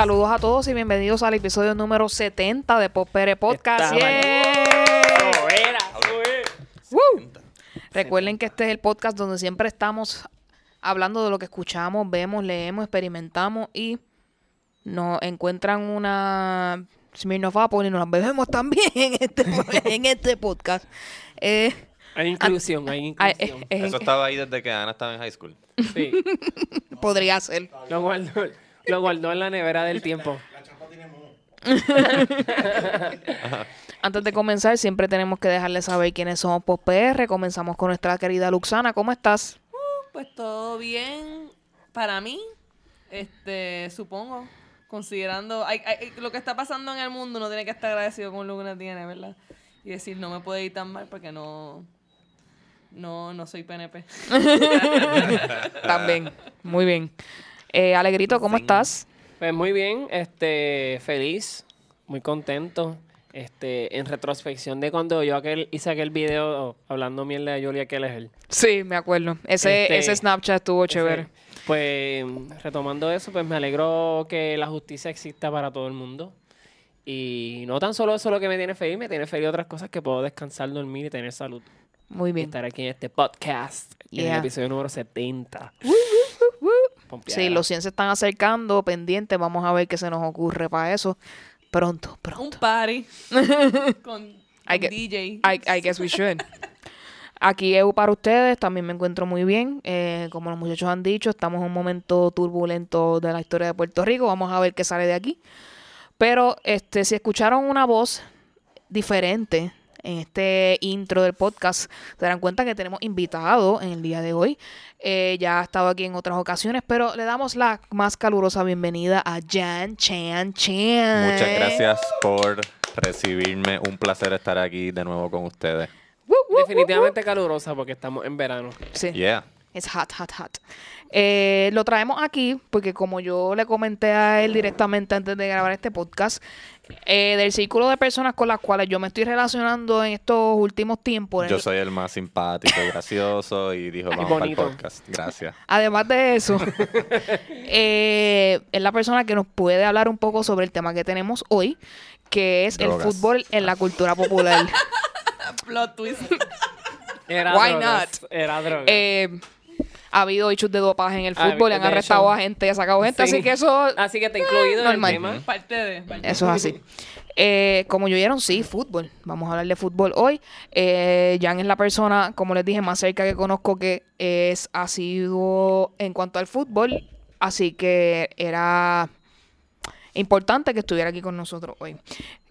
Saludos a todos y bienvenidos al episodio número 70 de Popere Podcast. ¡Yeah! ¡Woo! Recuerden que este es el podcast donde siempre estamos hablando de lo que escuchamos, vemos, leemos, experimentamos y nos encuentran una Smirnoff Apple y nos las bebemos también en este, en este podcast. Eh, Hay inclusión, hay inclusión. eh, eh, Eso estaba ahí desde que Ana estaba en high school. Sí. podría ser. Lo guardó, lo guardó en la nevera del tiempo. Antes de comenzar, siempre tenemos que dejarles saber quiénes somos Post PR. Comenzamos con nuestra querida Luxana. ¿Cómo estás? Pues todo bien para mí, este, supongo, considerando hay- hay- lo que está pasando en el mundo, uno tiene que estar agradecido con lo que uno tiene, ¿verdad? Y decir, no me puede ir tan mal porque no, no, no soy PNP. También. Muy bien. Eh, Alegrito, ¿cómo estás? Pues muy bien, este, feliz, muy contento. Este, en retrospección de cuando yo aquel, hice aquel video hablando mierda de Julia Keller. Sí, me acuerdo. Ese, Este, ese Snapchat estuvo chévere. Pues retomando eso, pues me alegro que la justicia exista para todo el mundo. Y no tan solo eso es lo que me tiene feliz, me tiene feliz otras cosas que puedo descansar, dormir y tener salud. Muy Y bien. estar aquí en este podcast, en Yeah. el episodio número 70. Pompeada. Sí, los 100 se están acercando, pendientes. Vamos a ver qué se nos ocurre para eso. Pronto, Un pronto. party con, I get- DJ. I, I guess we should. Aquí EU para ustedes, también me encuentro muy bien. Eh, como los muchachos han dicho, estamos en un momento turbulento de la historia de Puerto Rico. Vamos a ver qué sale de aquí. Pero este, si escucharon una voz diferente en este intro del podcast, se darán cuenta que tenemos invitado en el día de hoy. Eh, ya ha estado aquí en otras ocasiones, pero le damos la más calurosa bienvenida a Jan Chan Chan. Muchas gracias por recibirme. Un placer estar aquí de nuevo con ustedes. Definitivamente calurosa porque estamos en verano. Sí. Yeah. Es hot, hot, hot. Eh, lo traemos aquí porque como yo le comenté a él directamente antes de grabar este podcast, eh, del círculo de personas con las cuales yo me estoy relacionando en estos últimos tiempos, Yo soy el más simpático y gracioso y dijo, vamos para el podcast. Gracias. además de eso, eh, es la persona que nos puede hablar un poco sobre el tema que tenemos hoy, que es Drogas. el fútbol en la cultura popular. Plot twist. Era Why drogas, Era droga. Eh, ha habido hechos de dopaje en el Ah, fútbol, han arrestado hecho. a gente y ha sacado gente, Sí. así que eso Así que está incluido en el normal. tema. parte de. parte Eso es así. Eh, como yo vieron, sí, fútbol. Vamos a hablar de fútbol hoy. Eh, Jan es la persona, como les dije, más cerca que conozco que es asiduo en cuanto al fútbol. Así que era importante que estuviera aquí con nosotros hoy.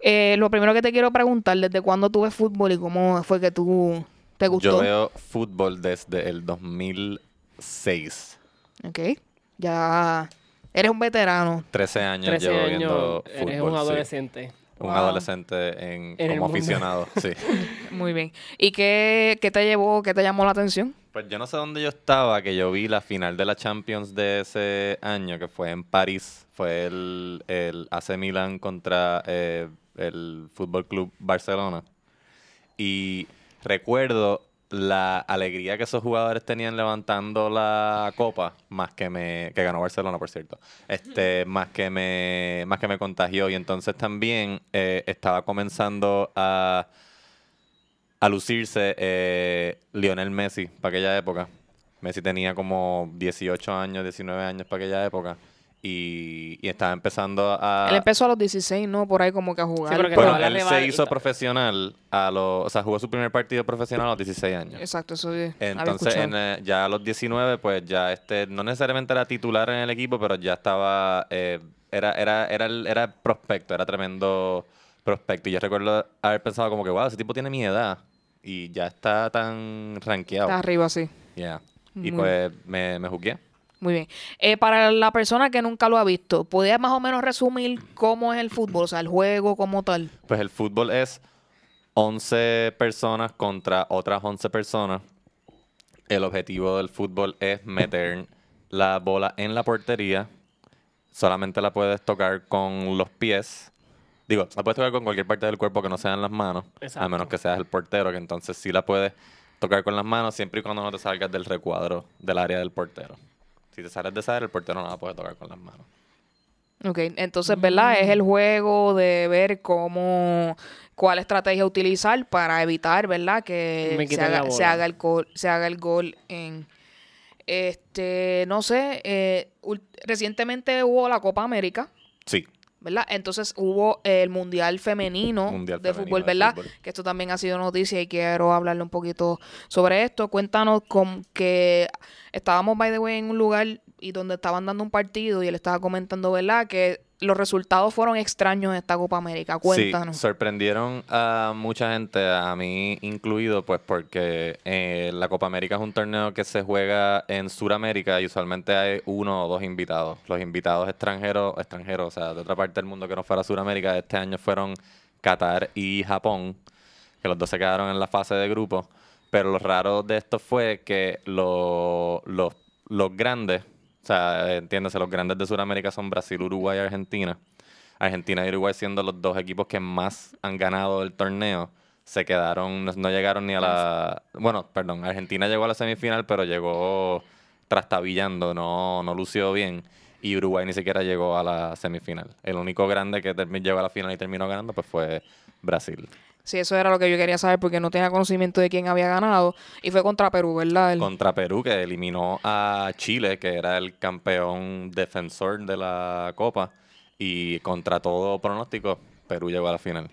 Eh, lo primero que te quiero preguntar, ¿desde cuándo tú ves fútbol y cómo fue que tú te gustó? Yo veo fútbol desde el 2006. Ok. Ya eres un veterano. 13 años 13 llevo años, viendo eres fútbol. un sí. adolescente. Un Wow. adolescente en, como aficionado, sí. Muy bien. ¿Y qué, qué te llevó, qué te llamó la atención? Pues yo no sé dónde yo estaba, que yo vi la final de la Champions de ese año, que fue en París. Fue el, el AC Milan contra eh, el Fútbol Club Barcelona. Y recuerdo la alegría que esos jugadores tenían levantando la copa, más que me, que ganó Barcelona, por cierto, este, más que me, más que me contagió. Y entonces también eh, estaba comenzando a a lucirse eh, Lionel Messi para aquella época. Messi tenía como 18 años, 19 años para aquella época. Y, y estaba empezando a... Él empezó a los 16, ¿no? Por ahí como que a jugar. pero bueno, estaba él se hizo profesional a los... O sea, jugó su primer partido profesional a los 16 años. Exacto, eso sí, Entonces, en, eh, ya a los 19, pues ya este, no necesariamente era titular en el equipo, pero ya estaba, eh, era, era, era, el- era prospecto, era tremendo prospecto. Y yo recuerdo haber pensado como que, wow, ese tipo tiene mi edad y ya está tan rankeado. Está arriba, sí. Yeah. Y Muy pues me, me jugué. Muy bien. Eh, para la persona que nunca lo ha visto, ¿podrías más o menos resumir cómo es el fútbol? O sea, el juego como tal. Pues el fútbol es 11 personas contra otras 11 personas. El objetivo del fútbol es meter la bola en la portería. Solamente la puedes tocar con los pies. Digo, la puedes tocar con cualquier parte del cuerpo que no sean las manos. A menos que seas el portero, que entonces sí la puedes tocar con las manos siempre y cuando no te salgas del recuadro del área del portero. Si te sales de esa área, el portero no la puede tocar con las manos. Ok, entonces, ¿verdad? Es el juego de ver cómo, cuál estrategia utilizar para evitar, ¿verdad? Que se haga, se bola. haga el gol, se haga el gol en este, no sé, eh, recientemente hubo la Copa América, Sí. ¿Verdad? Entonces hubo el Mundial Femenino Mundial de femenino fútbol, de ¿verdad? fútbol. Que esto también ha sido noticia y quiero hablarle un poquito sobre esto. Cuéntanos con que estábamos, by the way, en un lugar y donde estaban dando un partido y él estaba comentando, ¿verdad? Que los resultados fueron extraños en esta Copa América. Cuéntanos. Sí, sorprendieron a mucha gente, a mí incluido, pues porque eh, la Copa América es un torneo que se juega en Sudamérica y usualmente hay uno o dos invitados. Los invitados extranjeros, extranjeros, o sea, de otra parte del mundo que no fuera Sudamérica, este año fueron Qatar y Japón, que los dos se quedaron en la fase de grupo. Pero lo raro de esto fue que lo- los, los grandes, o sea, entiéndase, los grandes de Sudamérica son Brasil, Uruguay y Argentina. Argentina y Uruguay siendo los dos equipos que más han ganado el torneo, se quedaron, no, llegaron ni a la... Bueno, perdón, Argentina llegó a la semifinal, pero llegó trastabillando, no, no lució bien. Y Uruguay ni siquiera llegó a la semifinal. El único grande que llegó a la final y terminó ganando pues fue Brasil. Sí, eso era lo que yo quería saber porque no tenía conocimiento de quién había ganado. Y fue contra Perú, ¿verdad? El- Contra Perú, que eliminó a Chile, que era el campeón defensor de la Copa. Y contra todo pronóstico, Perú llegó a la final.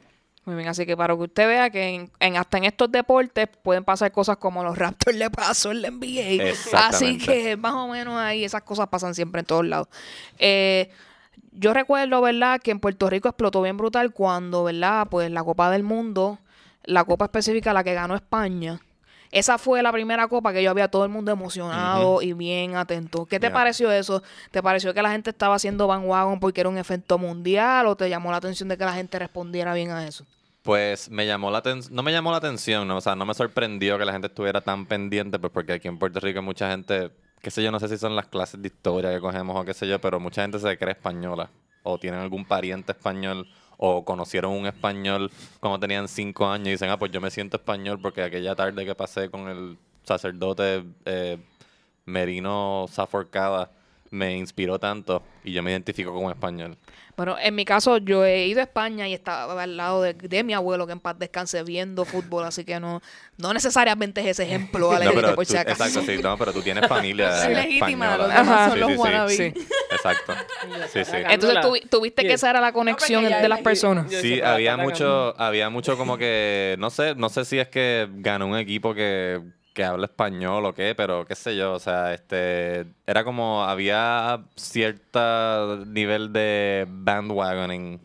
Muy bien, así que para que usted vea que en, en- hasta en estos deportes pueden pasar cosas como los Raptors le pasó en la NBA. Así que más o menos ahí esas cosas pasan siempre en todos lados. Eh, yo recuerdo, ¿verdad?, que en Puerto Rico explotó bien brutal cuando, ¿verdad?, pues la Copa del Mundo, la Copa específica, la que ganó España. Esa fue la primera copa que yo había todo el mundo emocionado y bien atento. ¿Qué te pareció eso? ¿Te pareció que la gente estaba haciendo bandwagon porque era un evento mundial o te llamó la atención de que la gente respondiera bien a eso? Pues me llamó la atención, no me llamó la atención, ¿no? o sea, no me sorprendió que la gente estuviera tan pendiente, pues porque aquí en Puerto Rico hay mucha gente, qué sé yo, no sé si son las clases de historia que cogemos o qué sé yo, pero mucha gente se cree española, o tienen algún pariente español, o conocieron un español cuando tenían cinco años y dicen, ah, pues yo me siento español porque aquella tarde que pasé con el sacerdote eh, Merino Zaforcada me inspiró tanto y yo me identifico como español. Bueno, en mi caso, yo he ido a España y estaba al lado de, de mi abuelo, que en paz descanse, viendo fútbol, así que no, no necesariamente es ese ejemplo, No, pero por tú- si acaso. exacto, sí, no, pero tú tienes familia Es legítima, española. los demás son Sí, los sí, sí. Sí. Exacto. Sí, sí. Entonces tuviste que Sí. esa era la conexión porque ya de las personas. Yo Sí, pero había mucho, había mucho como que, no sé, no sé si es que ganó un equipo que, que habla español o qué, pero qué sé yo, o sea, este, era como, había cierto nivel de bandwagoning,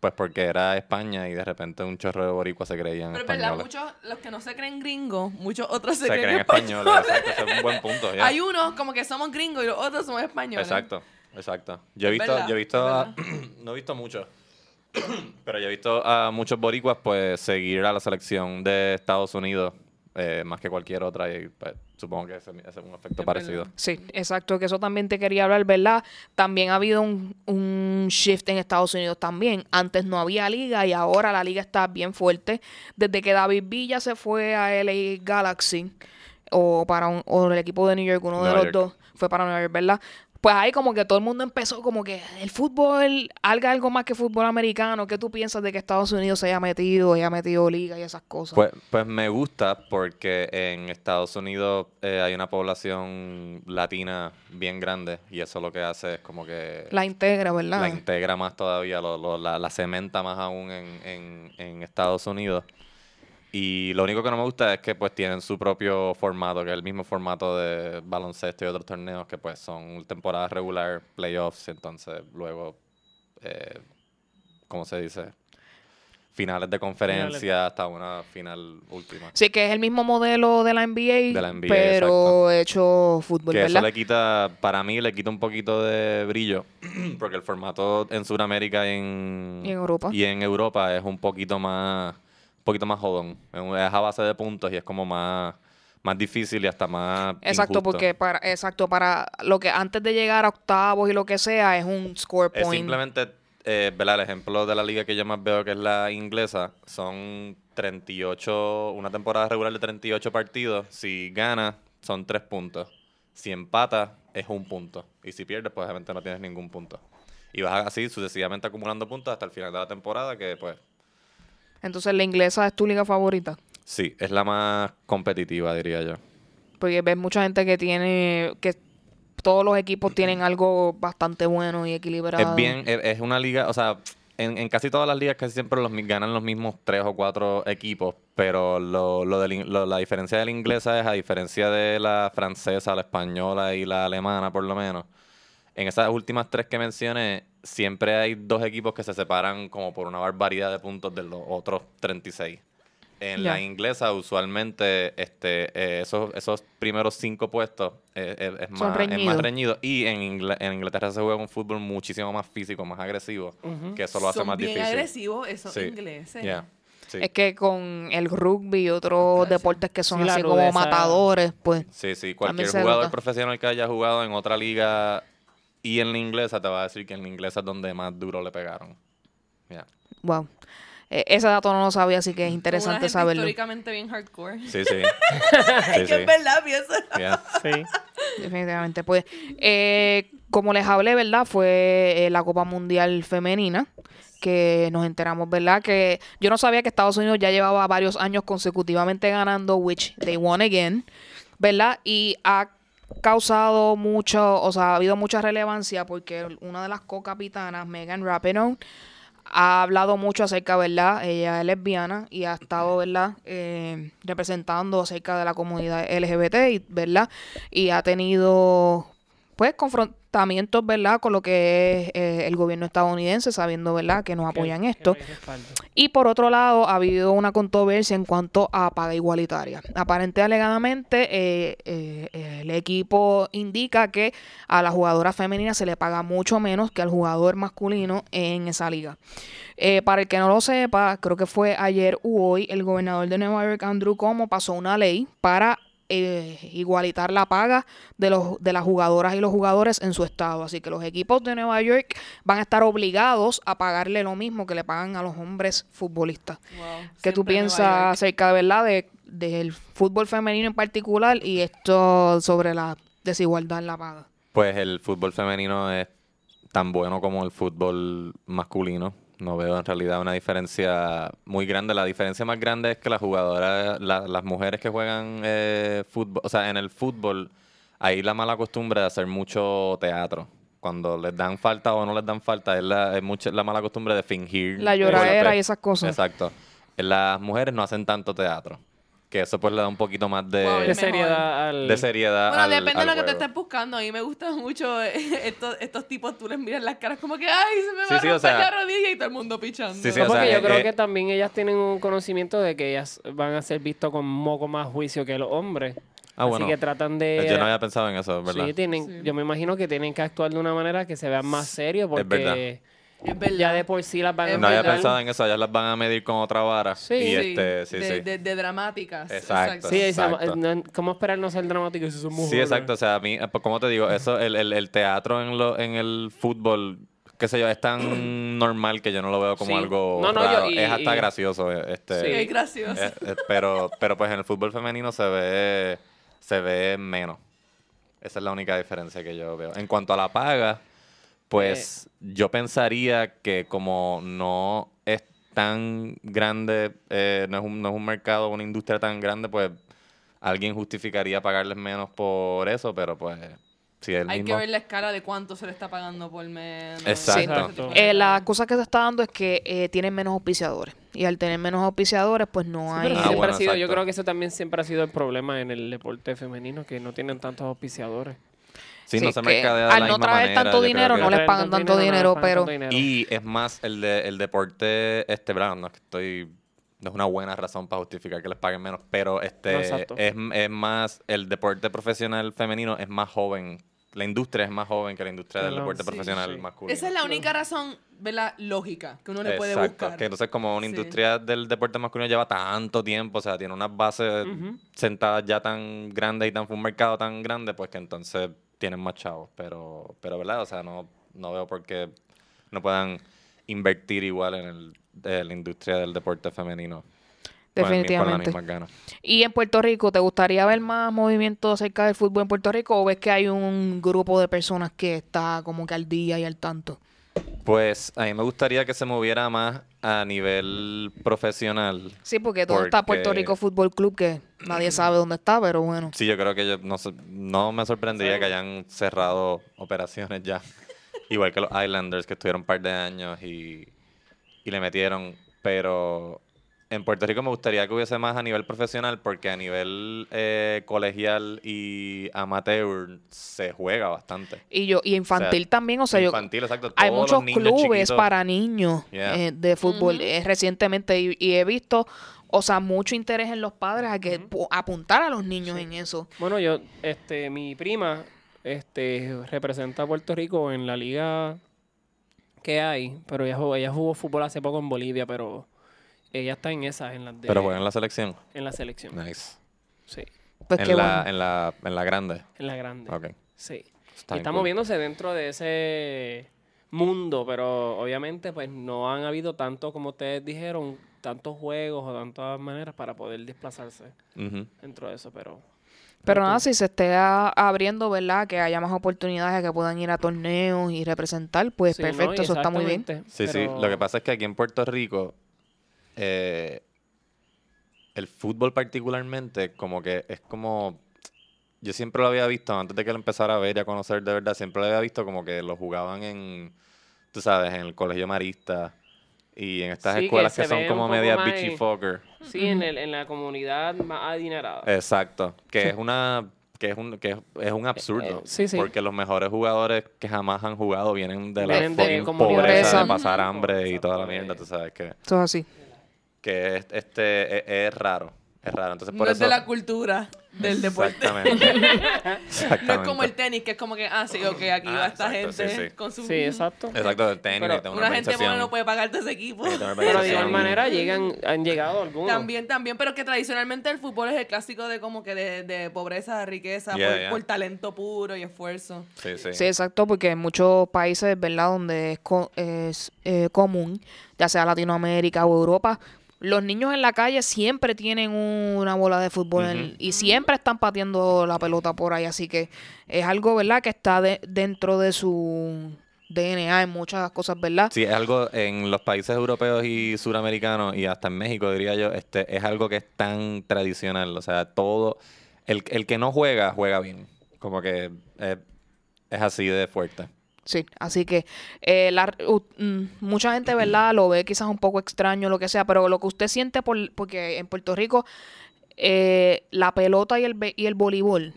pues porque era España y de repente un chorro de boricuas se creían Pero verdad, españoles. muchos, los que no se creen gringos, muchos otros se, Se creen, creen españoles, exacto, ese es un buen punto. ya. Hay unos como que somos gringos y los otros somos españoles. Exacto, exacto. Yo he Es visto, verdad, yo he visto, no he visto mucho, pero yo he visto a muchos boricuas pues seguir a la selección de Estados Unidos eh, más que cualquier otra y pues, supongo que ese, ese es un efecto Es parecido. verdad. Sí, exacto, que eso también te quería hablar, ¿verdad? También ha habido un, un shift en Estados Unidos también. Antes no había liga y ahora la liga está bien fuerte. Desde que David Villa se fue a LA Galaxy o para un, o el equipo de New York, uno de los York. dos fue para Nueva York, ¿verdad? Pues ahí como que todo el mundo empezó como que el fútbol, haga algo más que fútbol americano. ¿Qué tú piensas de que Estados Unidos se haya metido, haya metido liga y esas cosas? Pues, pues me gusta porque en Estados Unidos eh, hay una población latina bien grande y eso lo que hace es como que la integra, ¿verdad? la integra más todavía, lo- lo- la, la cementa más aún en, en- en Estados Unidos. Y lo único que no me gusta es que pues tienen su propio formato, que es el mismo formato de baloncesto y otros torneos que pues son temporada regular, playoffs, entonces luego, eh, ¿cómo se dice? Finales de conferencia hasta una final última. Sí, que es el mismo modelo de la NBA, De la NBA, pero hecho fútbol, Que eso ¿verdad? le quita, para mí le quita un poquito de brillo, porque el formato en Sudamérica y en, Y en Europa. y en Europa es un poquito más, poquito más jodón. Es es a base de puntos y es como más, más difícil y hasta más Exacto, injusto. porque para, exacto, para lo que antes de llegar a octavos y lo que sea, es un score es point. simplemente, eh, ¿verdad? El ejemplo de la liga que yo más veo, que es la inglesa, son 38, una temporada regular de 38 partidos. Si gana, son 3 puntos. Si empata, es un punto. Y si pierdes, pues obviamente no tienes ningún punto. Y vas así sucesivamente acumulando puntos hasta el final de la temporada, que pues Entonces, la inglesa es tu liga favorita. sí, es la más competitiva, diría yo. Porque ves mucha gente que tiene. que todos los equipos tienen algo bastante bueno y equilibrado. Es bien, es, una liga, o sea, en, en casi todas las ligas casi siempre los ganan los mismos tres o cuatro equipos, pero lo, lo lo- la diferencia de la inglesa es a diferencia de la francesa, la española y la alemana por lo menos. En esas últimas tres que mencioné, siempre hay dos equipos que se separan como por una barbaridad de puntos de los otros 36. En la inglesa, usualmente, este, eh, esos, esos primeros cinco puestos eh, eh, es, Son más, es más reñidos. reñido. Y en, Inglaterra se juega un fútbol muchísimo más físico, más agresivo, que eso lo hace Son más bien difícil. agresivos esos Sí. ingleses. Yeah. Sí. Es que con el rugby y otros Gracias. deportes que son así como rudeza. matadores, pues. Sí, sí. Cualquier jugador nota. profesional que haya jugado en otra liga y en la inglesa te va a decir que en la inglesa es donde más duro le pegaron. Yeah. Wow. Eh, ese dato no lo sabía, así que es una interesante gente saberlo. históricamente bien hardcore. Sí, sí. sí, que es verdad, piensa. Yeah. Sí. Definitivamente. Pues, eh, como les hablé, ¿verdad? Fue eh, la Copa Mundial Femenina que nos enteramos, ¿verdad? Que yo no sabía que Estados Unidos ya llevaba varios años consecutivamente ganando, which they won again, ¿verdad? Y ha causado mucho, o sea, ha habido mucha relevancia porque una de las co-capitanas, Megan Rapinoe, ha hablado mucho acerca, ¿verdad? Ella es lesbiana y ha estado, ¿verdad? Eh, representando acerca de la comunidad LGBT, ¿verdad? Y ha tenido, pues, confrontamientos, ¿verdad? Con lo que es eh, el gobierno estadounidense, sabiendo, ¿verdad? Que nos apoyan Que- esto. Y por otro lado, ha habido una controversia en cuanto a paga igualitaria. Aparente alegadamente, eh, eh, el equipo indica que a la jugadora femenina se le paga mucho menos que al jugador masculino en esa liga. Para el que no lo sepa, creo que fue ayer u hoy, el gobernador de Nueva York, Andrew Cuomo, pasó una ley para eh, igualitar la paga de, los, de las jugadoras y los jugadores en su estado. Así que los equipos de Nueva York van a estar obligados a pagarle lo mismo que le pagan a los hombres futbolistas. Wow, ¿Qué tú piensas acerca de verdad de, del fútbol femenino en particular y esto sobre la desigualdad en la paga? Pues el fútbol femenino es tan bueno como el fútbol masculino. No veo en realidad una diferencia muy grande. La diferencia más grande es que las jugadoras, la- las mujeres que juegan eh, fútbol, o sea, en el fútbol, hay la mala costumbre de hacer mucho teatro. Cuando les dan falta o no les dan falta, es la, es mucha- la mala costumbre de fingir. La lloradera y esas cosas. Exacto. Las mujeres no hacen tanto teatro. Que eso pues le da un poquito más de, Wow, De seriedad al... de seriedad. Bueno, al- depende de lo que te estés buscando. A mí me gustan mucho eh, estos, estos tipos, tú les miras las caras como que, ay, se me va Sí, a sí, o romper sea- la rodilla y todo el mundo pichando. Sí, sí, No, o porque sea, yo creo eh, que también ellas tienen un conocimiento de que ellas van a ser vistas con un poco más juicio que los hombres. Ah, bueno. Así que tratan de... Yo no había pensado en eso, ¿verdad? Sí, tienen, Sí. yo me imagino que tienen que actuar de una manera que se vean más serios porque Es verdad. ya de por sí las van a Es No había pensado en eso, ellas las van a medir con otra vara. Sí. Y Sí, este, sí, de, sí. De, de dramáticas. Exacto. Sí, Exacto. ¿cómo esperar no ser dramático si son mujeres? Sí, exacto. O sea, a mí, pues, como te digo, eso, el, el, el teatro en, lo, en el fútbol, qué sé yo, es tan normal que yo no lo veo como Sí. algo No, no, yo- raro. y- es hasta y- gracioso. eh, Este, Sí. Es gracioso. eh, eh, pero, pero pues en el fútbol femenino se ve, se ve menos. Esa es la única diferencia que yo veo. En cuanto a la paga, pues yo pensaría que como no es tan grande, eh, no, es un, no es un mercado, una industria tan grande, pues alguien justificaría pagarles menos por eso, pero pues si el Hay mismo... que ver la escala de cuánto se le está pagando por mes. Exacto. De Eh, cosas. la cosa que se está dando es que eh, tienen menos auspiciadores. Y al tener menos auspiciadores, pues no Sí, hay... Ah, siempre bueno, ha sido, yo creo que eso también siempre ha sido el problema en el deporte femenino, que no tienen tantos auspiciadores. Sí, no se mercadea de al la no misma traer manera, tanto dinero, no les pagan tanto dinero, pero- tanto dinero. Y es más, el, de, el deporte, este, verdad, no es que estoy, no es una buena razón para justificar que les paguen menos, pero este No, es, es más, el deporte profesional femenino es más joven, la industria es más joven que la industria del deporte Sí, profesional sí. masculino. Esa es la única razón, ¿verdad? Lógica, que uno le puede Exacto, buscar. que entonces como una Sí. industria del deporte masculino lleva tanto tiempo, o sea, tiene unas bases Ujú. sentadas ya tan grandes y tan fue un mercado tan grande, pues que entonces tienen más chavos, pero, pero verdad, o sea, no, no veo por qué no puedan invertir igual en, el, en la industria del deporte femenino. con el mi- Con las Definitivamente. Y en Puerto Rico, ¿te gustaría ver más movimiento acerca del fútbol en Puerto Rico o ves que hay un grupo de personas que está como que al día y al tanto? Pues a mí me gustaría que se moviera más a nivel profesional. Sí, porque todo está Puerto Rico Fútbol Club, que nadie sabe dónde está, pero bueno. Sí, yo creo que yo, no, me sorprendería que hayan cerrado operaciones ya. Igual que los Islanders, que estuvieron un par de años y, y le metieron. Pero en Puerto Rico me gustaría que hubiese más a nivel profesional, porque a nivel eh, colegial y amateur se juega bastante. Y yo y infantil O sea, también, o sea, yo exacto. hay muchos niños clubes chiquitos. para niños Yeah. eh, de fútbol eh, recientemente y, y he visto, o sea, mucho interés en los padres a que pu- apuntar a los niños en eso. Bueno, yo, este, mi prima, este, representa a Puerto Rico en la liga que hay, pero ella jugó, ella jugó fútbol hace poco en Bolivia, pero ella está en esas, en las de, Pero juegan en la selección. en la selección. Nice. Sí, Pues en, qué la, bueno. en, la, en la grande. en la grande. Ok. Sí. Está y está cool. moviéndose dentro de ese mundo, pero obviamente pues no han habido tanto, como ustedes dijeron, tantos juegos o tantas maneras para poder desplazarse dentro de eso, pero... Pero nada, si se esté a- abriendo, ¿verdad? Que haya más oportunidades, que puedan ir a torneos y representar, pues perfecto, eso está muy bien. Sí, sí. Lo que pasa es que aquí en Puerto Rico, eh, el fútbol particularmente, como que es como... Yo siempre lo había visto, antes de que lo empezara a ver y a conocer de verdad, siempre lo había visto como que lo jugaban en, tú sabes, en el colegio marista y en estas Sí, escuelas que, son como medias más bitchy en- fucker. Sí, en, el, en la comunidad más adinerada. Exacto. Que es una... Que es un, que es, un absurdo. eh, sí, sí. Porque los mejores jugadores que jamás han jugado vienen de la Vienen de pobreza, de pasar hambre y toda la mierda, tú sabes que... Eso es así. Que es, este es, es raro, es raro. Entonces por No eso es de la cultura del deporte. Exactamente. No es como el tenis, que es como que, ah, sí, ok, aquí va Ah, esta exacto, sí, gente sí. con su... Sí, exacto. Exacto, el tenis, Pero Una gente organización. no puede pagarte ese equipo. Pero de igual manera llegan, han llegado algunos. También, también, pero que tradicionalmente el fútbol es el clásico de como que de, de pobreza, de riqueza, Yeah, por, yeah. por talento puro y esfuerzo. Sí, sí. Sí, exacto, porque en muchos países, ¿verdad? Donde es, co- es eh, común, ya sea Latinoamérica o Europa, los niños en la calle siempre tienen un- una bola de fútbol en- y siempre están pateando la pelota por ahí, así que es algo, ¿verdad? Que está de- dentro de su DNA en muchas cosas, ¿verdad? Sí, es algo en los países europeos y suramericanos y hasta en México, diría yo, este es algo que es tan tradicional. O sea, todo. El, el que no juega, juega bien. Como que es así de fuerte. Sí, así que eh, la- mm, mucha gente, ¿verdad? Lo ve quizás un poco extraño, lo que sea, pero lo que usted siente, por, porque en Puerto Rico eh, la pelota y el, y el voleibol,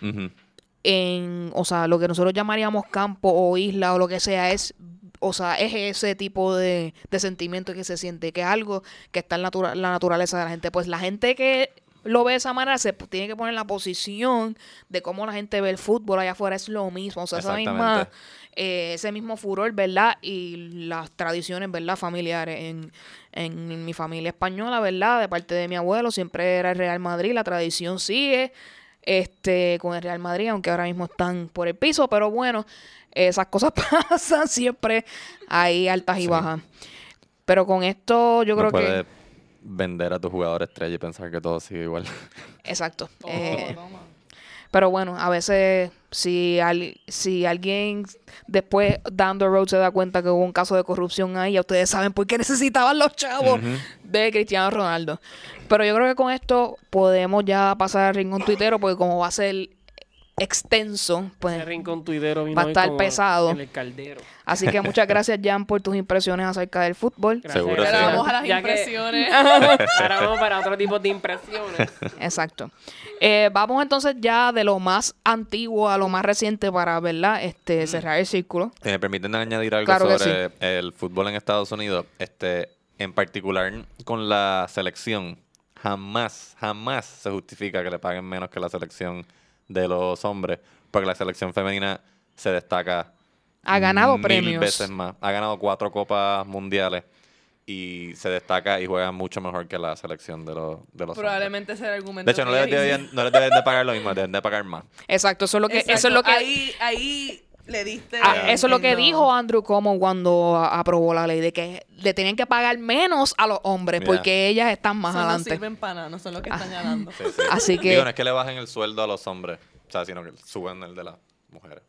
en, o sea, lo que nosotros llamaríamos campo o isla o lo que sea, es, o sea, es ese tipo de, de sentimiento que se siente, que es algo que está en natura- la naturaleza de la gente. Pues la gente que lo ve de esa manera se tiene que poner en la posición de cómo la gente ve el fútbol allá afuera, es lo mismo, o sea, esa misma, eh, ese mismo furor, ¿verdad? Y las tradiciones, ¿verdad? Familiares. En, en mi familia española, ¿verdad? De parte de mi abuelo, siempre era el Real Madrid, la tradición sigue este con el Real Madrid, aunque ahora mismo están por el piso, pero bueno, esas cosas pasan siempre hay altas y Sí. bajas. Pero con esto yo no creo que vender a tu jugador estrella y pensar que todo sigue igual. exacto. Eh. Pero bueno, a veces si, al- si alguien después down the road se da cuenta que hubo un caso de corrupción ahí, ya ustedes saben por qué necesitaban los chavos de Cristiano Ronaldo. Pero yo creo que con esto podemos ya pasar al rincón tuitero porque como va a ser extenso, pues Ese rincón tuitero vino Va a estar pesado. En el caldero. así que muchas gracias Jan por tus impresiones acerca del fútbol. Gracias, Seguro sí. Ahora vamos a las Ya que- impresiones. Ahora vamos para otro tipo de impresiones. Exacto. Eh, vamos entonces ya de lo más antiguo a lo más reciente para, ¿verdad? Este, cerrar el círculo. Si me permiten añadir algo Claro sobre el fútbol en Estados Unidos, este, en particular con la selección, jamás, jamás se justifica que le paguen menos que la selección de los hombres, porque la selección femenina se destaca Ha ganado mil premios. veces más. Ha ganado cuatro copas mundiales y se destaca y juega mucho mejor que la selección de los, de los hombres. Probablemente ese argumento. De hecho, no les, deberían, no les deben de pagar lo mismo, deben de pagar más. Exacto, eso es lo que, eso es lo que, Ahí, ahí le diste... ah, eso es lo que no. dijo Andrew Como cuando aprobó la ley de que le tenían que pagar menos a los hombres porque ellas están más Eso no adelante. sirven para nada, no son los que están ganando. Sí, sí. Así que- Digo, no es que le bajen el sueldo a los hombres, o sea, sino que suben el de las mujeres.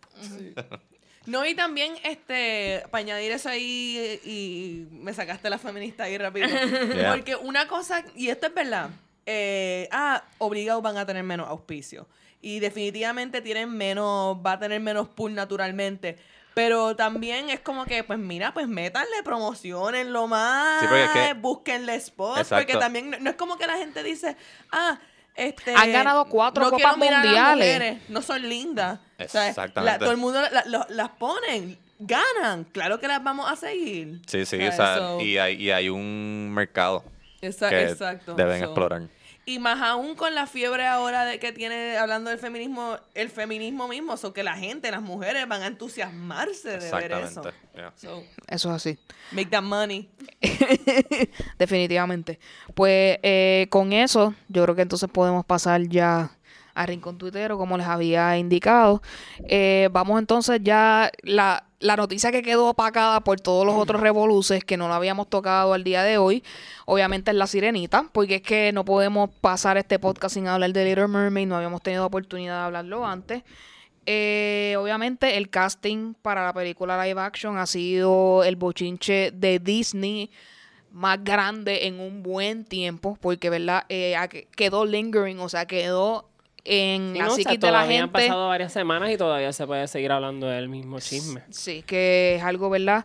No, y también, este, para añadir eso ahí, y me sacaste la feminista ahí rápido. Yeah. Porque una cosa, y esto es verdad, eh, ah, obligados van a tener menos auspicio. Y definitivamente tienen menos, va a tener menos pool naturalmente. Pero también es como que, pues mira, pues métanle, promocionenlo más, Sí, porque es que- búsquenle spots, Exacto. porque también no, no es como que la gente dice, ah, este... Han ganado cuatro no copas mundiales. no son lindas. O sea, Exactamente. la- todo el mundo la- la- las ponen, ganan, claro que las vamos a seguir. Sí, sí, O sea, o sea, so- y, hay, y hay un mercado Esa- que exacto. deben So, explorar. Y más aún con la fiebre ahora de que tiene, hablando del feminismo, el feminismo mismo, so que la gente, las mujeres van a entusiasmarse de ver eso. Exactamente. yeah. So, Eso es así. make that money. Definitivamente. Pues eh, con eso, yo creo que entonces podemos pasar ya a Rincón Tuitero, como les había indicado. Eh, vamos entonces ya, la, la noticia que quedó opacada por todos los otros revoluces que no la habíamos tocado al día de hoy, obviamente es la sirenita, porque es que no podemos pasar este podcast sin hablar de Little Mermaid, no habíamos tenido oportunidad de hablarlo antes. Eh, obviamente el casting para la película live action ha sido el bochinche de Disney más grande en un buen tiempo, porque verdad Eh, quedó lingering, o sea, quedó en Sí, la no, o sea, psiquis de la todavía han gente. pasado varias semanas y todavía se puede seguir hablando del mismo chisme. Sí, que es algo, ¿verdad?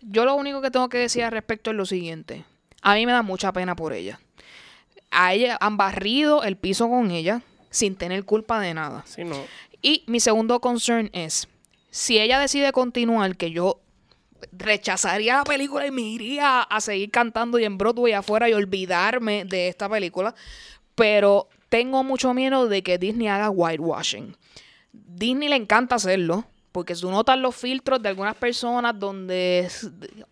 Yo lo único que tengo que decir al respecto es lo siguiente. A mí me da mucha pena por ella. A ella han barrido el piso con ella sin tener culpa de nada. Sí, no. Y mi segundo concern es, si ella decide continuar, que yo rechazaría la película y me iría a seguir cantando y en Broadway afuera y olvidarme de esta película, pero tengo mucho miedo de que Disney haga whitewashing. Disney le encanta hacerlo, porque tú notas los filtros de algunas personas donde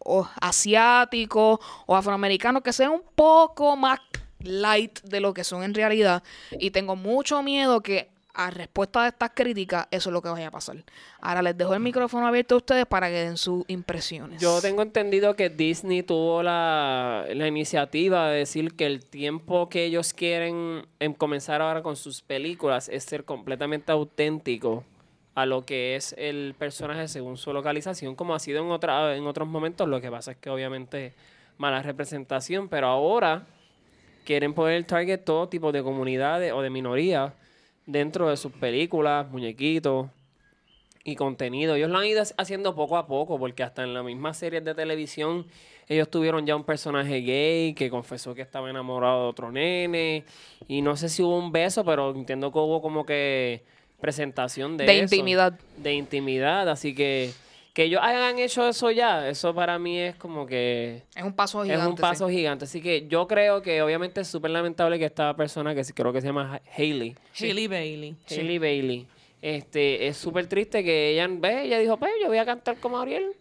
o asiáticos o afroamericanos que sean un poco más light de lo que son en realidad. Y tengo mucho miedo que a respuesta de estas críticas eso es lo que vaya a pasar. Ahora les dejo el micrófono abierto a ustedes para que den sus impresiones. Yo tengo entendido que Disney tuvo la, la iniciativa de decir que el tiempo que ellos quieren em, comenzar ahora con sus películas es ser completamente auténtico a lo que es el personaje según su localización, como ha sido en, otra, en otros momentos. Lo que pasa es que obviamente mala representación, pero ahora quieren poner el target todo tipo de comunidades o de minorías dentro de sus películas, muñequitos y contenido. Ellos lo han ido haciendo poco a poco, porque hasta en las mismas series de televisión ellos tuvieron ya un personaje gay que confesó que estaba enamorado de otro nene. Y no sé si hubo un beso, pero entiendo que hubo como que presentación de, De eso, intimidad. De intimidad. Así que que ellos hayan hecho eso ya, eso para mí es como que es un paso gigante. es un paso sí. gigante. Así que yo creo que obviamente es súper lamentable que esta persona, que creo que se llama Hailey, Hailey Bailey. Hailey Bailey. Este, es súper triste que ella, ve, ella dijo, pues yo voy a cantar como Ariel.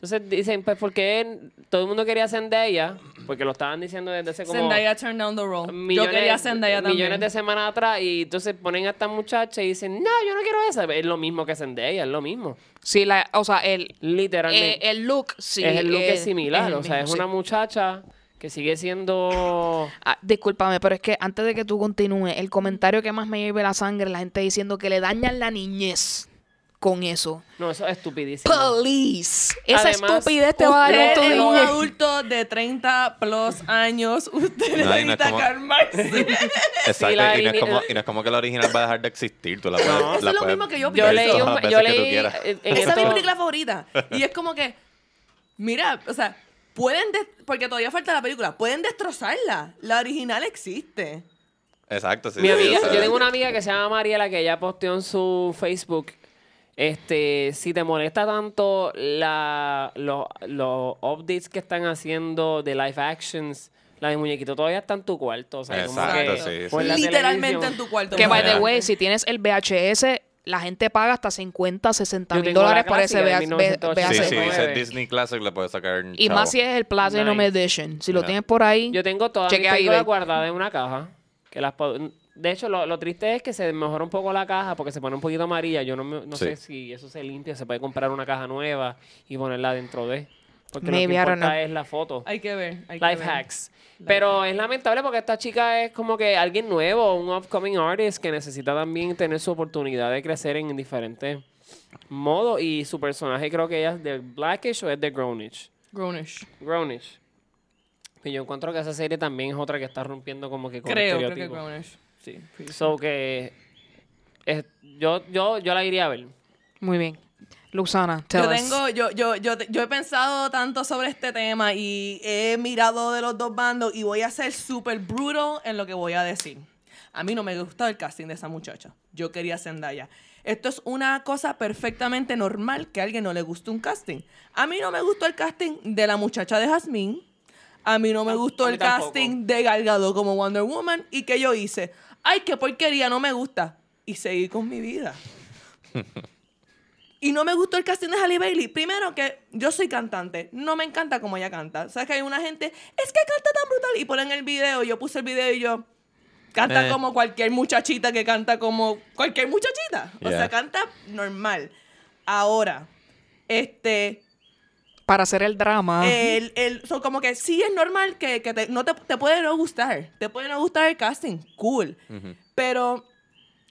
Entonces dicen, pues porque todo el mundo quería Zendaya, porque lo estaban diciendo desde hace como Zendaya turned down the role. millones, Yo quería Zendaya también. millones de semanas atrás y entonces ponen a esta muchacha y dicen, no, yo no quiero esa. Es lo mismo que Zendaya, es lo mismo. Sí, la, o sea, el, Literalmente. eh, el look, sí. es el look eh, es similar, el o sea, mismo, es sí. una muchacha que sigue siendo... Ah, discúlpame, pero es que antes de que tú continúes, el comentario que más me lleve la sangre, la gente diciendo que le dañan la niñez con eso. No, eso es estupidísimo. Please. Esa Además, estupidez te va a tu Usted es un adulto de 30 plus años. Usted No, y no es necesita como- calmarse. Exacto, la y, no es como, y no es como que la original va a dejar de existir. Tú la puedes, No. la Eso es lo puedes mismo que yo ver Yo leí, un- yo veces que tú leí quieras. en, en Esa es mi película favorita. Y es como que, mira, o sea, pueden, porque todavía falta la película, pueden destrozarla. La original existe. Exacto, sí. Mi amiga, yo tengo una amiga que se llama Mariela que ella posteó en su Facebook. Este, si te molesta tanto la, los, los updates que están haciendo de live actions, la de muñequito todavía está en tu cuarto. O sea, como Exacto, que sí, Literalmente en tu cuarto. Que, by the way, si tienes el VHS, la gente paga hasta 50, 60 Yo mil tengo la dólares por ese clásica de VH- 1980. Sí, VHS. sí, dice 69. Disney Classic, le puedes sacar Y chavo. más si es el Platinum Nice. Edition. Si lo tienes por ahí, Yo tengo todas eBay. guardadas en una caja. Que las puedo- de hecho, lo, lo triste es que se mejora un poco la caja porque se pone un poquito amarilla. Yo no, me- no Sí. sé si eso se limpia. Se puede comprar una caja nueva y ponerla dentro de. Porque Maybe, lo que importa es la foto. Hay que ver. Hay que Life ver. hacks. Pero es lamentable porque esta chica es como que alguien nuevo, un upcoming artist que necesita también tener su oportunidad de crecer en diferentes modo y su personaje creo que ella es de Blackish o es de Grownish. Grownish. Grownish. Y yo encuentro que esa serie también es otra que está rompiendo como que con Creo, creo que. Grownish. Sí. So que es- yo, yo, yo la iría a ver. Muy bien. Luxana, tell Yo us. tengo, yo, yo, yo, yo he pensado tanto sobre este tema y he mirado de los dos bandos y voy a ser súper brutal en lo que voy a decir. A mí no me gustó el casting de esa muchacha. Yo quería a Zendaya. Esto es una cosa perfectamente normal que a alguien no le guste un casting. A mí no me gustó el casting de la muchacha de Jasmine. A mí no me A- gustó el tampoco. casting de Gal Gadot como Wonder Woman. ¿Y que yo hice? ¡Ay, qué porquería! No me gusta. Y seguí con mi vida. Y no me gustó el casting de Halle Bailey. Primero que yo soy cantante. No me encanta como ella canta. ¿Sabes que hay una gente? Es que canta tan brutal. Y ponen el video. Yo puse el video y yo... Canta Eh. como cualquier muchachita que canta como cualquier muchachita. O sea, canta normal. Ahora, este... Para hacer el drama. El, el, so, como que sí es normal que, que te, no te, te puede no gustar. Te puede no gustar el casting. Cool. Ujú. Pero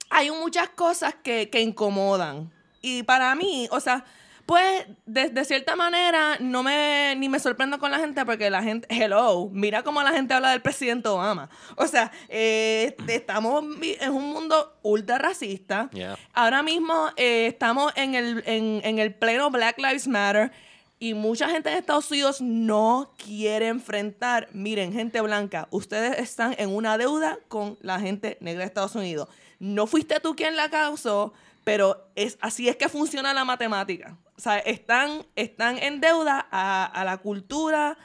hay muchas cosas que, que incomodan. Y para mí, o sea, pues de, de cierta manera no me ni me sorprendo con la gente porque la gente, hello, mira cómo la gente habla del presidente Obama. O sea, eh, estamos en un mundo ultra racista. Yeah. Ahora mismo eh, estamos en el, en, en el pleno Black Lives Matter y mucha gente en Estados Unidos no quiere enfrentar. Miren, gente blanca, ustedes están en una deuda con la gente negra de Estados Unidos. No fuiste tú quien la causó, pero es, así es que funciona la matemática. O sea, están, están en deuda a, la cultura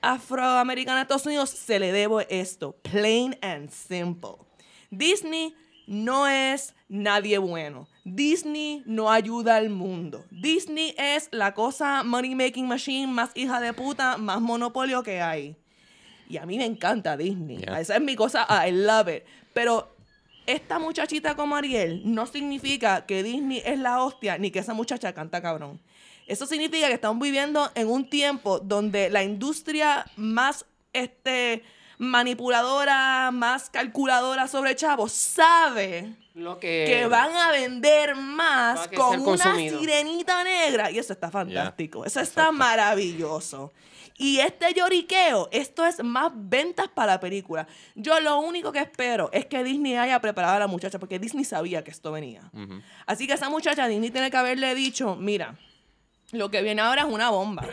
afroamericana de Estados Unidos, se le debe esto. Plain and simple. Disney no es nadie bueno. Disney no ayuda al mundo. Disney es la cosa money making machine más hija de puta, más monopolio que hay. Y a mí me encanta Disney. Yeah. Esa es mi cosa, I love it. Pero esta muchachita como Ariel no significa que Disney es la hostia ni que esa muchacha canta cabrón. Eso significa que estamos viviendo en un tiempo donde la industria más este, manipuladora, más calculadora sobre chavos sabe Lo que, que van a vender más a con una consumido. sirenita negra. Y eso está fantástico. Eso está exacto. maravilloso. Y este lloriqueo, esto es más ventas para la película. Yo lo único que espero es que Disney haya preparado a la muchacha, porque Disney sabía que esto venía. Así que esa muchacha, Disney tiene que haberle dicho, mira, lo que viene ahora es una bomba.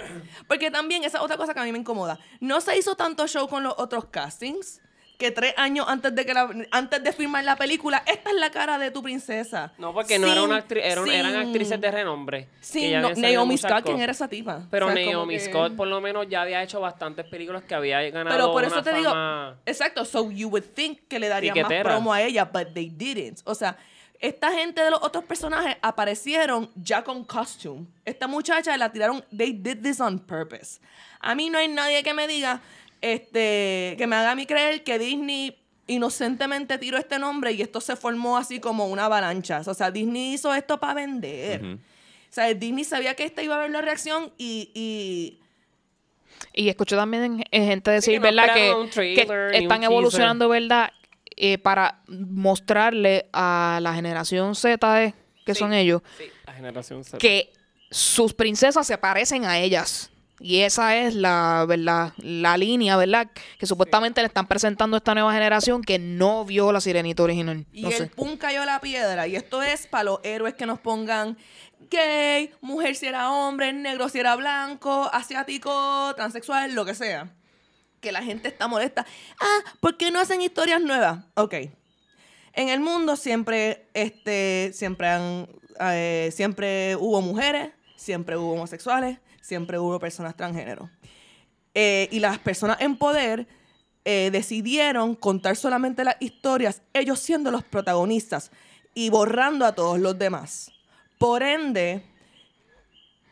Porque también, esa es otra cosa que a mí me incomoda. No se hizo tanto show con los otros castings que tres años antes de que la- antes de filmar la película, esta es la cara de tu princesa. No, porque no era una actriz, eran, eran sin- actrices de renombre. Sí, no, Naomi Scott, ¿quién era esa tipa? Pero O sea, como Naomi que- Scott por lo menos ya había hecho bastantes películas que había ganado Pero por eso una te digo, fama- exacto, so you would think que le darían más promo a ella, but they didn't. O sea, esta gente de los otros personajes aparecieron ya con costume. Esta muchacha la tiraron, they did this on purpose. A mí no hay nadie que me diga, este, que me haga a mí creer que Disney inocentemente tiró este nombre y esto se formó así como una avalancha. O sea, Disney hizo esto para vender. O sea, Disney sabía que esta iba a haber la reacción y- y Y escucho también gente decir, que no ¿verdad? Que, están evolucionando, ¿verdad? Eh, para mostrarle a la generación Z, eh, que Sí. son ellos, Sí, la generación Z. que sus princesas se parecen a ellas. Y esa es la, ¿verdad? la línea, ¿verdad? Que supuestamente le están presentando a esta nueva generación que no vio la sirenita original. Y No el sé. pum cayó la piedra. Y esto es para los héroes que nos pongan gay, mujer si era hombre, negro si era blanco, asiático, transexual, lo que sea. Que la gente está molesta. Ah, ¿por qué no hacen historias nuevas? Ok. En el mundo siempre, este, siempre han, eh, siempre hubo mujeres, siempre hubo homosexuales, siempre hubo personas transgénero. Eh, y las personas en poder eh, decidieron contar solamente las historias, ellos siendo los protagonistas y borrando a todos los demás. Por ende,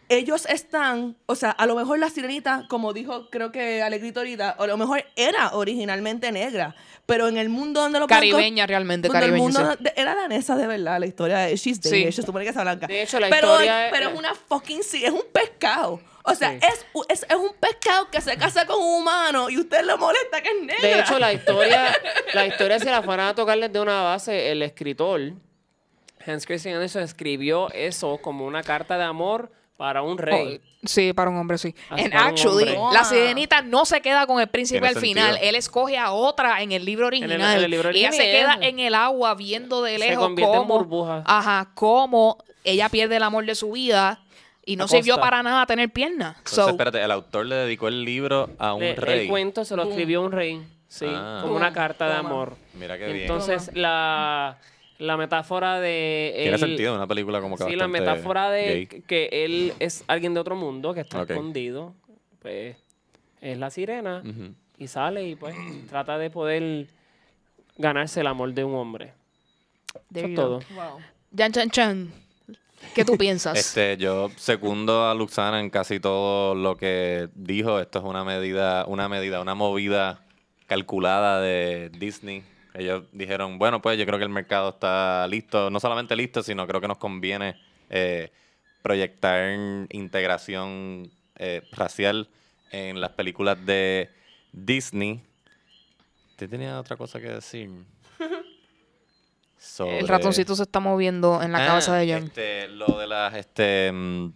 ellos están, o sea, a lo mejor la sirenita, como dijo creo que Alegrito ahorita, a lo mejor era originalmente negra, pero en el mundo donde lo Caribeña realmente, donde el caribeña. mundo sí. de- era danesa de verdad, la historia de She's Sí. Danish, se supone que es blanca. De hecho, la pero, historia es- pero es una fucking sí, es un pescado. O sea, Sí. es, es, es un pescado que se casa con un humano y usted le molesta que es negra. De hecho, la historia, la historia, si la fueran a tocar desde una base, el escritor Hans Christian Andersen escribió eso como una carta de amor para un rey. Oh, sí, para un hombre, sí. Así And actually, la sirenita no se queda con el príncipe al final. sentido. Él escoge a otra en el libro el- original. en el libro y ella se original. queda en el agua viendo de Se lejos convierte en cómo, burbuja. ajá, cómo ella pierde el amor de su vida y no sirvió para nada tener piernas. Entonces, So, espérate, el autor le dedicó el libro a un Le- rey. El cuento se lo escribió un rey, sí, Ah. como una Toma, carta de amor. Mira qué bien. Entonces, la, la metáfora de... Tiene él- sentido, una película como que Sí, la metáfora de gay. que él es alguien de otro mundo que está escondido, pues es la sirena y sale y pues trata de poder ganarse el amor de un hombre. there Eso es todo. Wow. Yan Chan Chan, ¿qué tú piensas? Este, yo segundo a Luxana en casi todo lo que dijo. Esto es una medida, una medida, una movida calculada de Disney. Ellos dijeron, bueno, pues yo creo que el mercado está listo, no solamente listo, sino creo que nos conviene eh, proyectar integración eh, racial en las películas de Disney. ¿Te tenía otra cosa que decir? Sobre- el ratoncito se está moviendo en la Ah, cabeza de Jan. Este, lo de las, este, mm,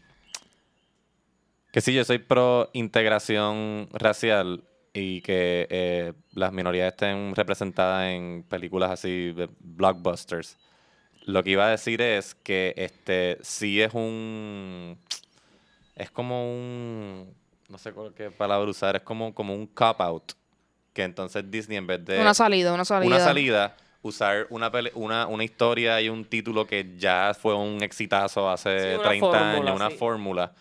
que sí, yo soy pro integración racial y que eh, las minorías estén representadas en películas así de blockbusters. Lo que iba a decir es que este sí es un es como un no sé cuál- qué palabra usar, es como, como un cop out. Que entonces Disney en vez de una salida, una salida. una salida, usar una, pele- una, una historia y un título que ya fue un exitazo hace Sí, una 30 fórmula, años, una sí. fórmula,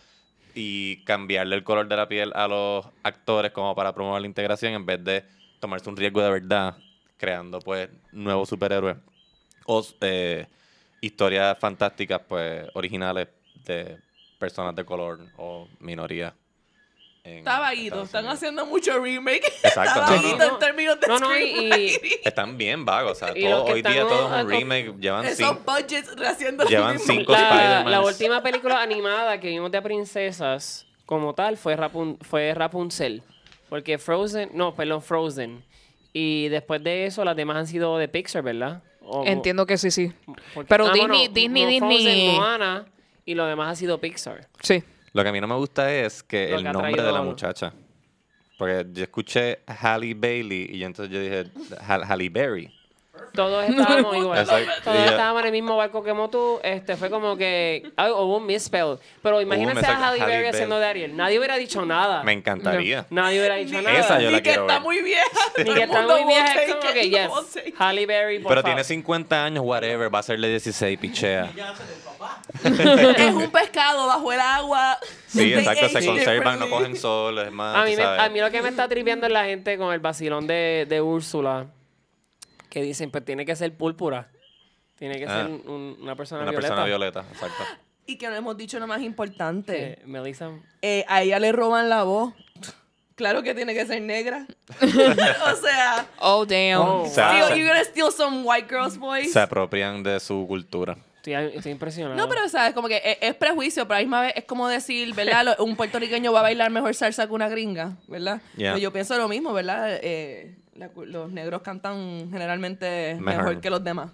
y cambiarle el color de la piel a los actores como para promover la integración en vez de tomarse un riesgo de verdad, creando pues nuevos superhéroes o eh, historias fantásticas pues originales de personas de color o minoría. En Está vaguito. Estados Están haciendo mucho remake. Exacto, Está no, no. en términos de No, no, y-. Están bien vagos, o sea, todo- hoy día todo es un remake, llevan Esos cinco, budgets haciendo Llevan cinco La, la última película animada que vimos de princesas como tal fue, Rapun- fue Rapunzel. Porque Frozen, no, perdón, Frozen. Y después de eso las demás han sido de Pixar, ¿verdad? O- Entiendo que sí, sí. porque- Pero ah, Disney- bueno, Disney, Mo- Frozen, Disney- Moana, y lo demás ha sido Pixar. Sí. Lo que a mí no me gusta es que Lo el que ha nombre de traído- la muchacha. Porque yo escuché Halle Bailey y entonces yo dije Hal- Halle Berry. Todos estábamos igual. Exacto. Todos Y ya- estábamos en el mismo barco que tú. Este fue como que. ah, hubo un misspell. Pero imagínense a Halle Halle Berry haciendo de Ariel. Nadie hubiera dicho nada. Me encantaría. Nadie hubiera dicho nada. Esa yo Ni la que quiero está ver. muy vieja. Ni que está muy vieja. Es como que, yes. Halle Berry, por Pero favor. tiene 50 años, whatever, va a ser de 16, pichea. Es un pescado bajo el agua. Sí, exacto, se conservan, no cogen sol, es más, A mí, me- a mí lo que me está tripeando es la gente con el vacilón de, de Úrsula. Que dicen, pues tiene que ser púrpura. Tiene que Ah. ser un- una persona Una violeta. persona violeta, exacto. Y que no hemos dicho lo más importante. Eh, Melissa. Eh, a ella le roban la voz. Claro que tiene que ser negra. o sea, Oh, damn. Oh, wow. steal- you're gonna steal some white girl's voice. Se apropian de su cultura. Estoy, estoy impresionado. No, pero sabes, como que es, es prejuicio, pero a la misma vez es como decir, ¿verdad? Un puertorriqueño va a bailar mejor salsa que una gringa, ¿verdad? Yeah. Pero yo pienso lo mismo, ¿verdad? Eh, la los negros cantan generalmente mejor, Mejor. que los demás.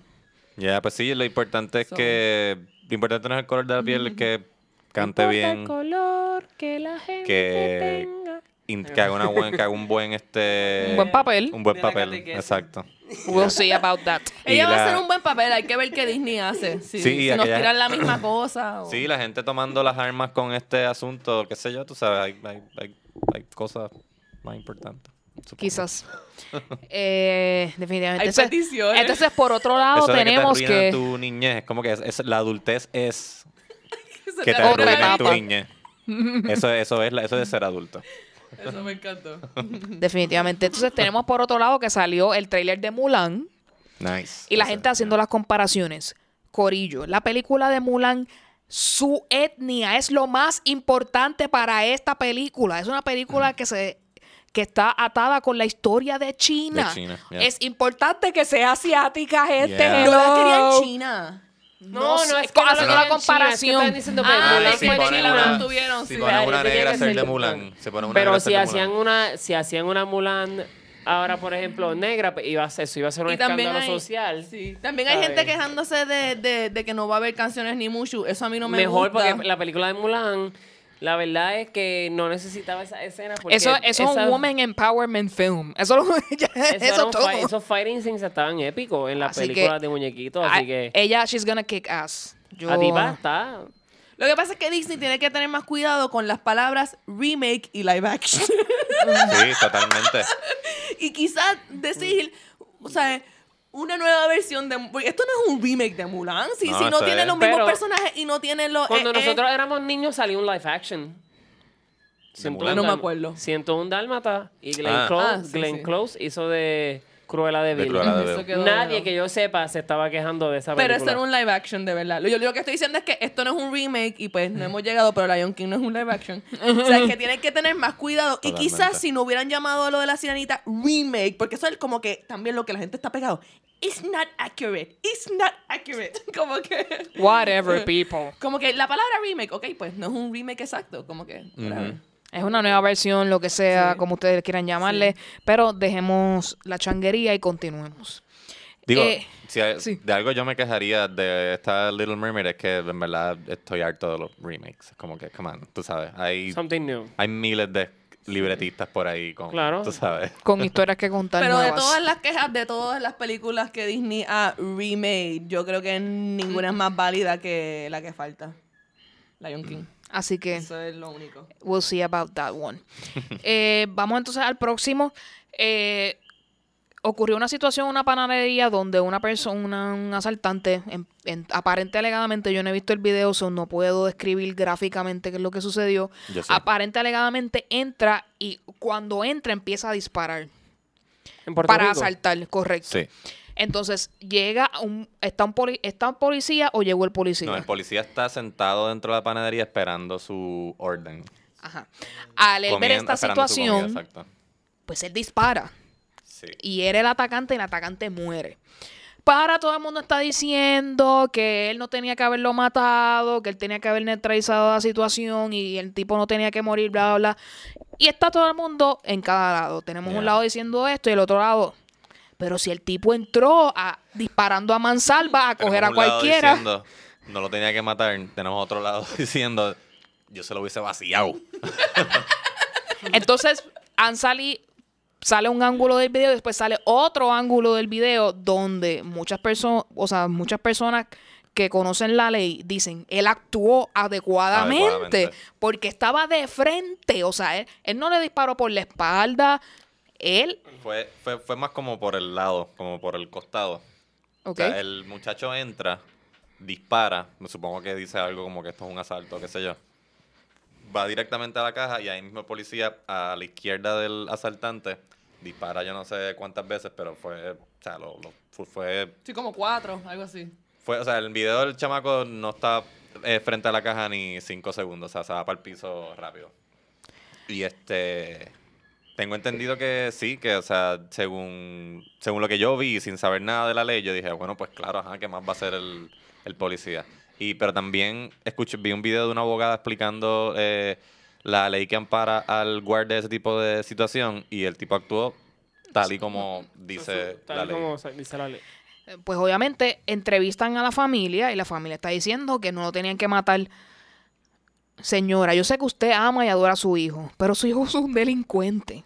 Ya, pues sí, lo importante es So- que. Lo importante no es el color de la piel, es que cante No bien. el color que la gente que- tenga. que haga, una buen, que haga un buen este Un buen papel. un buen papel exacto We'll see about that. Ella va a hacer un buen papel, hay que ver qué Disney hace. Si, Sí, si nos aquella- tiran la misma cosa. o- sí la gente tomando las armas con este asunto qué sé yo tú sabes hay, hay, hay, hay cosas más importantes supongo. Quizás. Eh, definitivamente. Hay Entonces, peticiones. entonces, por otro lado, eso de tenemos que te que. tu niñez como que es, es- la adultez es que te Otra arruinen tu niñez eso eso es la- eso es ser adulto Eso me encantó. Definitivamente. Entonces, tenemos por otro lado que salió el tráiler de Mulan nice y la Eso, gente haciendo las comparaciones. Corillo, la película de Mulan, su etnia es lo más importante para esta película. Es una película que se que está atada con la historia de China. De China, yeah. Es importante que sea asiática, gente. Yeah. Yo la quería hello. en China. No, No no, es que no la quieren en China, es que comparación. diciendo Ah, si ponen una, tuvieron, si sí. ponen Ahí una tenía negra ser- de Mulan una Pero si hacían Mulan. una, si hacían una Mulan Ahora, por ejemplo, negra, pues, iba a ser, eso iba a ser un escándalo hay- social. Sí. También hay ¿sabes? gente quejándose de, de, de que no va a haber canciones ni Mushu. Eso a mí no me Mejor gusta. porque la película de Mulan, la verdad es que no necesitaba esa escena. Porque Eso, eso es un woman empowerment film. Eso, lo, eso eso todo. esos fighting scenes estaban épicos en las Así que- películas de muñequitos, así que Ella, she's gonna kick ass. Yo, a ti va, está. Lo que pasa es que Disney tiene que tener más cuidado con las palabras remake y live action. Sí, totalmente. y quizás decir, o sea, una nueva versión de... porque Esto no es un remake de Mulan. Si No, si no tiene es- los mismos Pero- personajes y no tiene los... Cuando eh, eh, nosotros éramos niños salió un live action. Ciento Mulan? un No me acuerdo. 101 Dálmata y Glenn, Ah. Close, Ah, sí, Glenn sí. Close hizo de Cruella de Vil. Cruella de Eso Vil. quedó Nadie que yo sepa se estaba quejando de esa Pero película. esto era un live action, de verdad. Lo, yo, lo que estoy diciendo es que esto no es un remake y pues no hemos llegado, pero Lion King no es un live action. o sea, que tienen que tener más cuidado. Y quizás si no hubieran llamado a lo de la sirenita remake, porque eso es como que también lo que la gente está pegado. It's not accurate. It's not accurate. Como que... Whatever, people. Como que la palabra remake, ok, pues no es un remake exacto. Como que... whatever. Es una nueva versión, lo que sea, Sí. como ustedes quieran llamarle. Pero dejemos la changuería y continuemos. Digo, Eh, si hay- sí. de algo yo me quejaría de esta Little Mermaid es que en verdad estoy harto de los remakes. Como que, come on, tú sabes, hay, Something new. hay miles de libretistas por ahí con, Claro. tú sabes. Con historias que contar Pero de todas las quejas de todas las películas que Disney ha remade, yo creo que ninguna es más válida que la que falta. Lion King. Así que Eso es lo único. we'll see about that one. Eh, vamos entonces al próximo. Eh, ocurrió una situación en una panadería donde una persona, un asaltante, en- en- aparente alegadamente, yo no he visto el video, so no puedo describir gráficamente qué es lo que sucedió. Aparente alegadamente entra y cuando entra empieza a disparar En Puerto para Rico. asaltar, correcto. Sí. Entonces llega un, está un poli- está un policía o llegó el policía. No, el policía está sentado dentro de la panadería esperando su orden. Ajá. Al él ver esta comida, situación, pues él dispara. Sí. y era el atacante y el atacante muere. Para todo el mundo está diciendo que él no tenía que haberlo matado, que él tenía que haber neutralizado la situación y el tipo no tenía que morir, bla, bla, bla. Y está todo el mundo en cada lado. Tenemos Yeah. un lado diciendo esto y el otro lado. Pero si el tipo entró a, disparando a mansalva a coger a cualquiera. diciendo, no lo tenía que matar. Tenemos otro lado diciendo, yo se lo hubiese vaciado. Entonces, han sali- sale un ángulo del video y después sale otro ángulo del video donde muchas personas, o sea, muchas personas que conocen la ley dicen, él actuó adecuadamente, Adecuadamente. porque estaba de frente, o sea, él, él no le disparó por la espalda, él, Fue, fue, fue más como por el lado, como por el costado. ok, O sea, el muchacho entra, dispara, me supongo que dice algo como que esto es un asalto, qué sé yo. Va directamente a la caja y ahí mismo el policía a la izquierda del asaltante dispara yo no sé cuántas veces, pero fue, o sea, lo, lo- fue, fue, Sí, como cuatro, algo así. fue- o sea, el video del chamaco no está eh, frente a la caja ni cinco segundos, o sea, se va para el piso rápido. Y este, tengo entendido que sí, que, o sea, según, según lo que yo vi, sin saber nada de la ley, yo dije, bueno, pues claro, ajá, ¿qué más va a hacer el, el policía? Y, pero también escuché, vi un video de una abogada explicando eh, la ley que ampara al guardia de ese tipo de situación y el tipo actuó tal y como dice Tal la y ley. como se- dice la ley. pues obviamente entrevistan a la familia y la familia está diciendo que no lo tenían que matar. Señora, yo sé que usted ama y adora a su hijo, pero su hijo es un delincuente.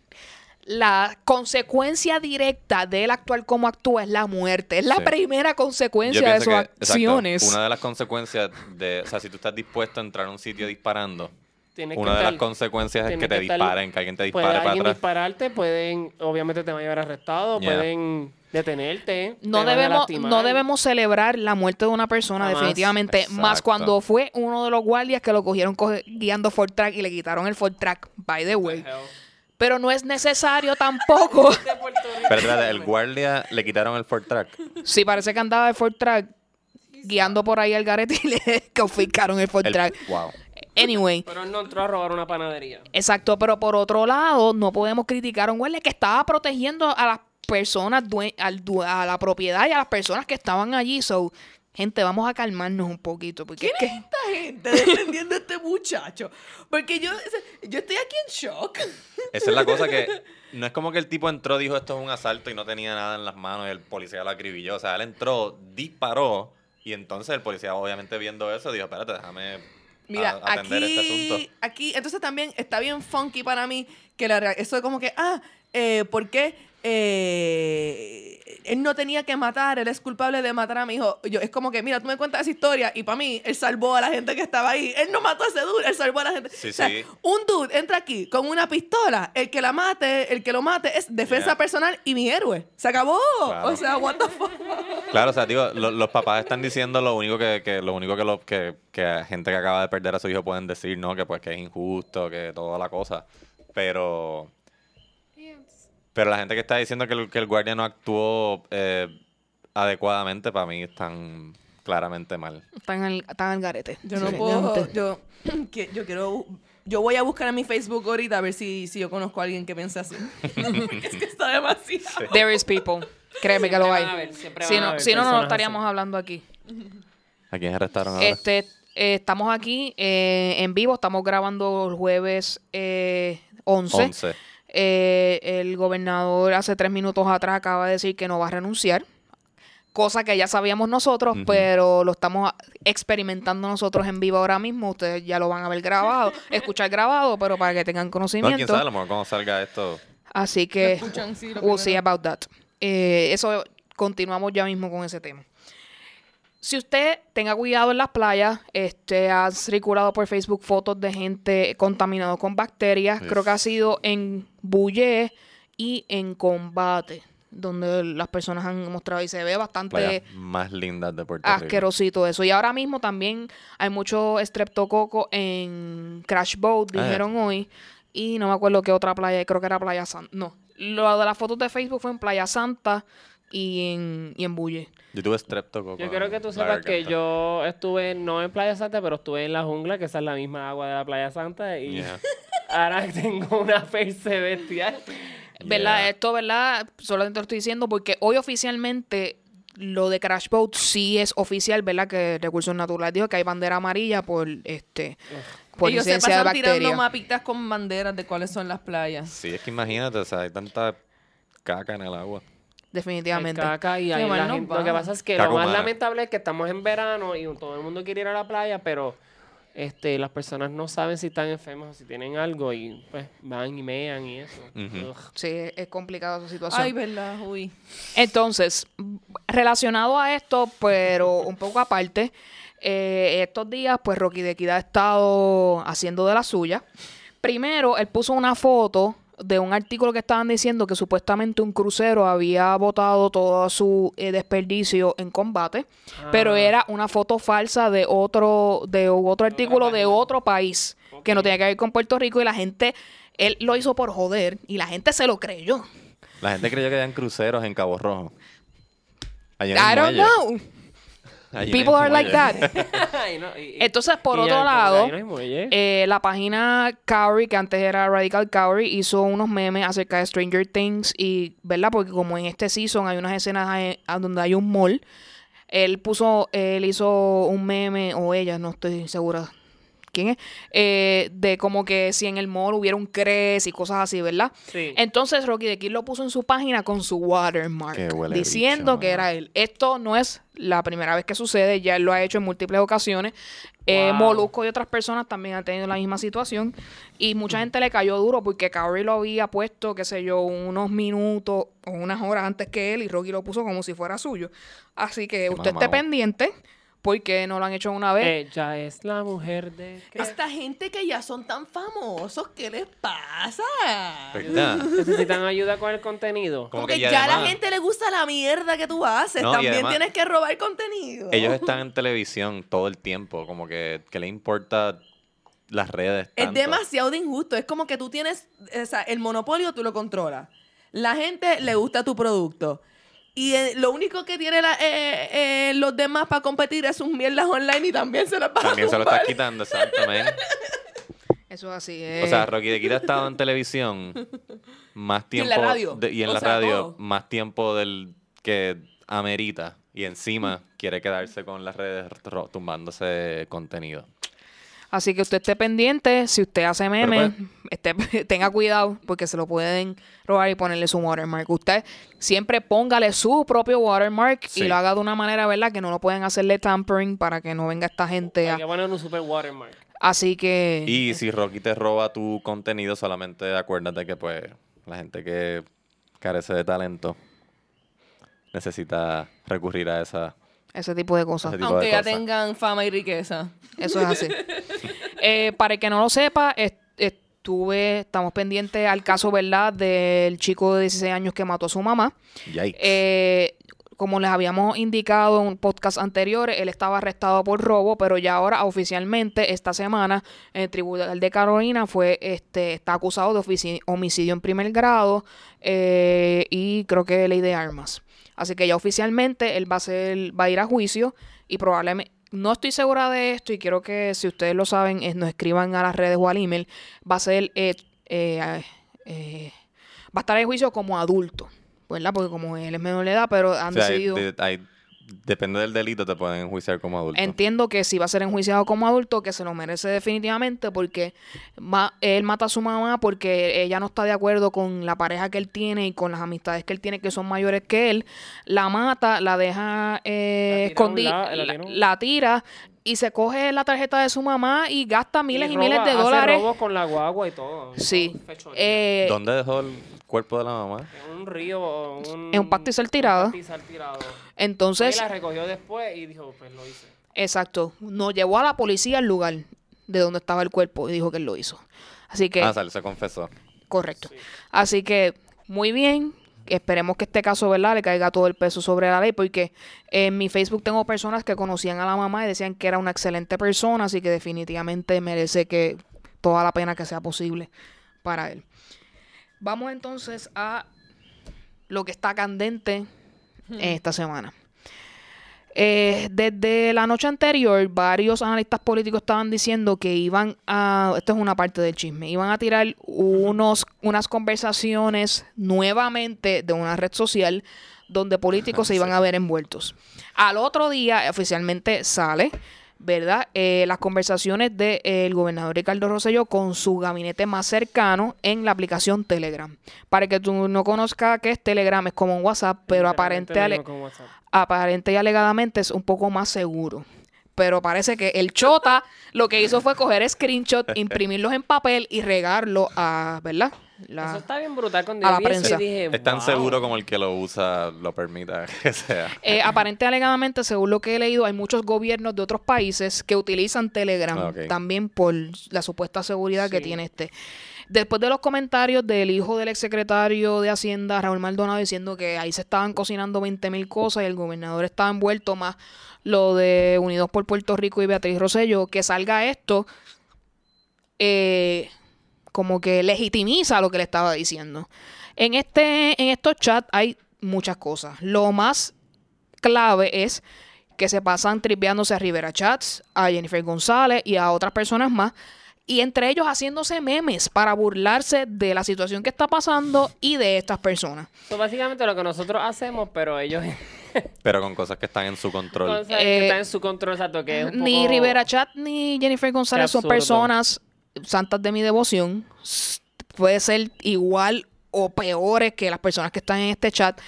La consecuencia directa de él actuar como actúa es la muerte. Es la Sí. primera consecuencia de sus que, exacto, acciones. una de las consecuencias de, o sea, si tú estás dispuesto a entrar a un sitio disparando, Tienes que una de las consecuencias es que te que estar- disparen, que alguien te Puede dispare para alguien atrás. dispararte, pueden, obviamente te van a llevar arrestado, Yeah. pueden detenerte. No te van a debemos, no debemos celebrar la muerte de una persona, definitivamente. Más cuando fue uno de los guardias que lo cogieron guiando Ford Track y le quitaron el Ford Track, by the way. Pero no es necesario tampoco. Espérate, el guardia le quitaron el Ford Track. Sí, parece que andaba de Ford Track guiando por ahí al garete y le confiscaron el Ford El- Track. wow. Anyway, Pero él no entró a robar una panadería. exacto, pero por otro lado, no podemos criticar a un guardia que estaba protegiendo a las personas, a la propiedad y a las personas que estaban allí. So, Gente, vamos a calmarnos un poquito. Porque es ¿Quién que es esta gente defendiendo a este muchacho? Porque yo, yo estoy aquí en shock. Esa es la cosa que no es como que el tipo entró, dijo esto es un asalto y no tenía nada en las manos y el policía lo acribilló. O sea, él entró, disparó y entonces el policía obviamente viendo eso dijo, espérate, déjame Mira, a- atender aquí, este asunto. aquí, entonces también está bien funky para mí que la eso de como que, ah, eh, ¿por qué eh, él no tenía que matar, él es culpable de matar a mi hijo? Yo, es como que, mira, tú me cuentas esa historia y para mí, él salvó a la gente que estaba ahí. Él no mató a ese dude, él salvó a la gente. Sí, o sea, sí. un dude entra aquí con una pistola, el que la mate, el que lo mate es defensa Yeah. personal y mi héroe. Se acabó. Claro. O sea, what the fuck. Claro, o sea, digo, lo- los papás están diciendo lo único que, que lo único que, lo, que, que gente que acaba de perder a su hijo pueden decir, ¿no? Que pues que es injusto, que toda la cosa. Pero pero la gente que está diciendo que el, que el guardia no actuó eh, adecuadamente, para mí están claramente mal. están al, están al garete. Yo no Sí, puedo, yo, que, yo quiero, yo voy a buscar en mi Facebook ahorita a ver si, si yo conozco a alguien que piense así. Es que está demasiado. There is people. Créeme que lo hay. siempre Si no, si no, no estaríamos así. hablando aquí. ¿A quién arrestaron ahora? Este, eh, estamos aquí eh, en vivo, estamos grabando el jueves eh, 11. 11. Eh, el gobernador hace tres minutos atrás acaba de decir que no va a renunciar, cosa que ya sabíamos nosotros, pero lo estamos experimentando nosotros en vivo ahora mismo. Ustedes ya lo van a ver grabado, escuchar grabado, pero para que tengan No, quién conocimiento. sabe, a lo mejor cuando salga esto. Así que escuchan, sí, lo we'll see about that. Eh, eso continuamos ya mismo con ese tema. Si usted tenga cuidado en las playas, este, ha circulado por Facebook fotos de gente contaminado con bacterias. Yes. Creo que ha sido en Bulle y en Combate, donde las personas han mostrado y se ve bastante más lindas de Puerto Rico. asquerosito eso. Y ahora mismo también hay mucho streptococo en Crash Boat, Ah. dijeron hoy. Y no me acuerdo qué otra playa, creo que era Playa Santa. No, lo de las fotos de Facebook fue en Playa Santa y en, y en Bulle. Yo tuve streptococo. Yo quiero que tú sepas que yo estuve no en Playa Santa, pero estuve en la jungla, que esa es la misma agua de la Playa Santa. Y Yeah. ahora tengo una perse bestial. ¿Verdad? Yeah. Esto, ¿verdad? Solamente lo estoy diciendo porque hoy oficialmente lo de Crash Boat sí es oficial, ¿verdad? Que Recursos Naturales dijo que hay bandera amarilla por este por Ellos se de pasan tirando mapitas con banderas de cuáles son las playas. Sí, es que imagínate, o sea, hay tanta caca en el agua. Definitivamente. Caca y la gente- va. Lo que pasa es que lo más lamentable es que estamos en verano y todo el mundo quiere ir a la playa, pero este, las personas no saben si están enfermas o si tienen algo y pues van y mean y eso. Ugh. Sí, es complicada esa situación. Ay, verdad, uy. Entonces, relacionado a esto, pero un poco aparte, eh, estos días, pues Rocky de Equidad ha estado haciendo de la suya. Primero, él puso una foto de un artículo que estaban diciendo que supuestamente un crucero había botado todo su eh, desperdicio en combate, pero Ah. era una foto falsa de otro, de otro artículo de otro país que no tenía que ver con Puerto Rico y la gente, él lo hizo por joder y la gente se lo creyó. La gente creyó que habían cruceros en Cabo Rojo. I don't muelle. know. Allí People are like that. No, y- Entonces, por otro ya, lado, no eh, la página Cowrie, que antes era Radical Cowrie, hizo unos memes acerca de Stranger Things y, ¿verdad? Porque como en este season hay unas escenas a donde hay un mall, él puso, él hizo un meme, o ella, no estoy segura quién es, eh, de como que si en el mall hubiera un cres y cosas así, ¿verdad? Sí. Entonces Rocky de Kid lo puso en su página con su watermark, diciendo bicho, que era él. Esto no es la primera vez que sucede, ya él lo ha hecho en múltiples ocasiones. Eh, Wow. Molusco y otras personas también han tenido la misma situación y mucha gente le cayó duro porque Curry lo había puesto, qué sé yo, unos minutos o unas horas antes que él y Rocky lo puso como si fuera suyo. Así que usted esté pendiente porque no lo han hecho una vez. Ella es la mujer de... Esta gente que ya son tan famosos, ¿qué les pasa? ¿Verdad? ¿Necesitan ayuda con el contenido? Como Porque que ya y a la además- gente le gusta la mierda que tú haces. No, y También además- tienes que robar contenido. Ellos están en televisión todo el tiempo, como que, que le importa las redes. Es tanto. demasiado de injusto. Es como que tú tienes, o sea, el monopolio tú lo controlas. La gente le gusta tu producto. Y eh, lo único que tienen los demás para competir es sus mierdas online y también se las vas También a se lo estás quitando, exactamente. Eso es así. O eh. sea, Rocky de Kid ha estado en televisión más Y en tiempo. la radio. de- y en O la sea, radio todo. más tiempo del que amerita y encima quiere quedarse con las redes tumbándose contenido. Así que usted esté pendiente, si usted hace memes, esté- tenga cuidado porque se lo pueden robar y ponerle su watermark. Usted siempre póngale su propio watermark Sí. y lo haga de una manera, ¿verdad? Que no lo pueden hacerle tampering para que no venga esta gente a... Hay que poner un super watermark. Así que... Y si Rocky te roba tu contenido, solamente acuérdate que pues la gente que carece de talento necesita recurrir a esa... Ese tipo de cosas. Tipo Aunque de ya cosas. tengan fama y riqueza. Eso es así. Eh, para el que no lo sepa, est- estuve, estamos pendientes al caso, ¿verdad?, del chico de 16 años que mató a su mamá. Yikes. Eh, como les habíamos indicado en un podcast anterior, él estaba arrestado por robo, pero ya ahora oficialmente esta semana en el Tribunal de Carolina fue este está acusado de homicidio en primer grado eh, y creo que ley de armas. Así que ya oficialmente él va a ser va a ir a juicio y probablemente no estoy segura de esto y quiero que si ustedes lo saben nos escriban a las redes o al email. Va a ser eh, eh, eh, va a estar en juicio como adulto. ¿verdad? Porque como él es menor de edad, pero han O sea, hay- decidido... de- hay- depende del delito, te pueden enjuiciar como adulto. Entiendo que si va a ser enjuiciado como adulto, que se lo merece definitivamente porque ma- él mata a su mamá porque ella no está de acuerdo con la pareja que él tiene y con las amistades que él tiene que son mayores que él. La mata, la deja eh, La tira a un escondi- lado, la la, tira a un- la tira y se coge la tarjeta de su mamá y gasta miles y, roba- miles de hace dólares. robos con la guagua y todo. Sí. Eh, ¿Dónde dejó el cuerpo de la mamá? En un río, un... En un pastizal tirado. Un pastizal tirado. entonces, Ahí la recogió después y dijo, pues lo hice. exacto, nos llevó a la policía al lugar de donde estaba el cuerpo y dijo que él lo hizo. Así que... Ah, sale, se confesó. Correcto. Sí. Así que, muy bien. Esperemos que este caso, ¿verdad?, le caiga todo el peso sobre la ley, porque en mi Facebook tengo personas que conocían a la mamá y decían que era una excelente persona, así que definitivamente merece que toda la pena que sea posible para él. Vamos entonces a lo que está candente en esta semana. Eh, desde la noche anterior, varios analistas políticos estaban diciendo que iban a, esto es una parte del chisme, iban a tirar unos, unas conversaciones nuevamente de una red social donde políticos se iban a ver envueltos. Al otro día, oficialmente sale, ¿verdad? Eh, las conversaciones del gobernador Ricardo Rosselló con su gabinete más cercano en la aplicación Telegram. Para que tú no conozcas qué es Telegram, es como un WhatsApp, pero aparente, ale- WhatsApp. aparente y alegadamente es un poco más seguro. Pero parece que el Chota lo que hizo fue coger screenshot, imprimirlos en papel y regarlo a, ¿verdad? La- Eso está bien brutal. Cuando a la prensa. dije, Es tan wow. seguro como el que lo usa lo permita que sea. Eh, aparente y alegadamente, según lo que he leído, hay muchos gobiernos de otros países que utilizan Telegram también por la supuesta seguridad que tiene este. Después de los comentarios del hijo del exsecretario de Hacienda, Raúl Maldonado, diciendo que ahí se estaban cocinando 20 mil cosas y el gobernador estaba envuelto más lo de Unidos por Puerto Rico y Beatriz Rosello, que salga esto, eh, como que legitimiza lo que le estaba diciendo. En, este, en estos chats hay muchas cosas. Lo más clave es que se pasan tripeándose a Rivera Chats, a Jennifer González y a otras personas más. Y entre ellos haciéndose memes para burlarse de la situación que está pasando y de estas personas. Eso básicamente lo que nosotros hacemos, pero ellos Pero con cosas que están en su control. cosas Eh, que están en su control, exacto, que es un Ni poco- Rivera Chat ni Jennifer González son personas santas de mi devoción. Puede ser igual o peores que las personas que están en este chat.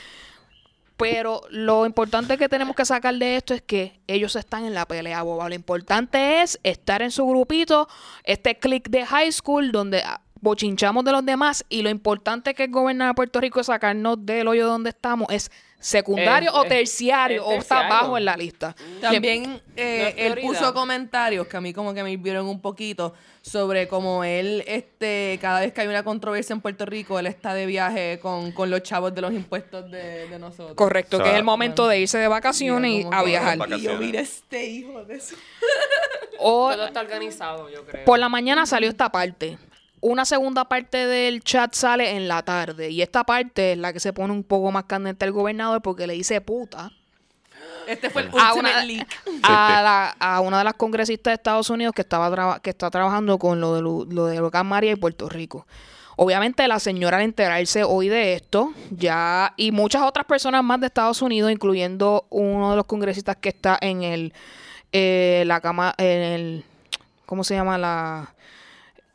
Pero lo importante que tenemos que sacar de esto es que ellos están en la pelea boba. Lo importante es estar en su grupito, este click de high school donde bochinchamos de los demás y lo importante que es gobernar a Puerto Rico es sacarnos del hoyo donde estamos es secundario o terciario o está terciario. abajo en la lista. También eh, él puso comentarios que a mí como que me hirvieron un poquito sobre cómo él, este, cada vez que hay una controversia en Puerto Rico, él está de viaje con, con los chavos de los impuestos de, de nosotros. Correcto, O que es el momento de irse de vacaciones y a viajar. Y yo, mira este hijo de su... O Todo está organizado, yo creo. por la mañana salió esta parte. Una segunda parte del chat sale en la tarde. Y esta parte es la que se pone un poco más candente al gobernador porque le dice puta Este fue el a una, leak. a, la- a una de las congresistas de Estados Unidos que estaba traba- que está trabajando con lo de lo, lo del huracán María y Puerto Rico. Obviamente la señora al enterarse hoy de esto, ya, y muchas otras personas más de Estados Unidos, incluyendo uno de los congresistas que está en el, eh, la cama, en el, ¿cómo se llama? La,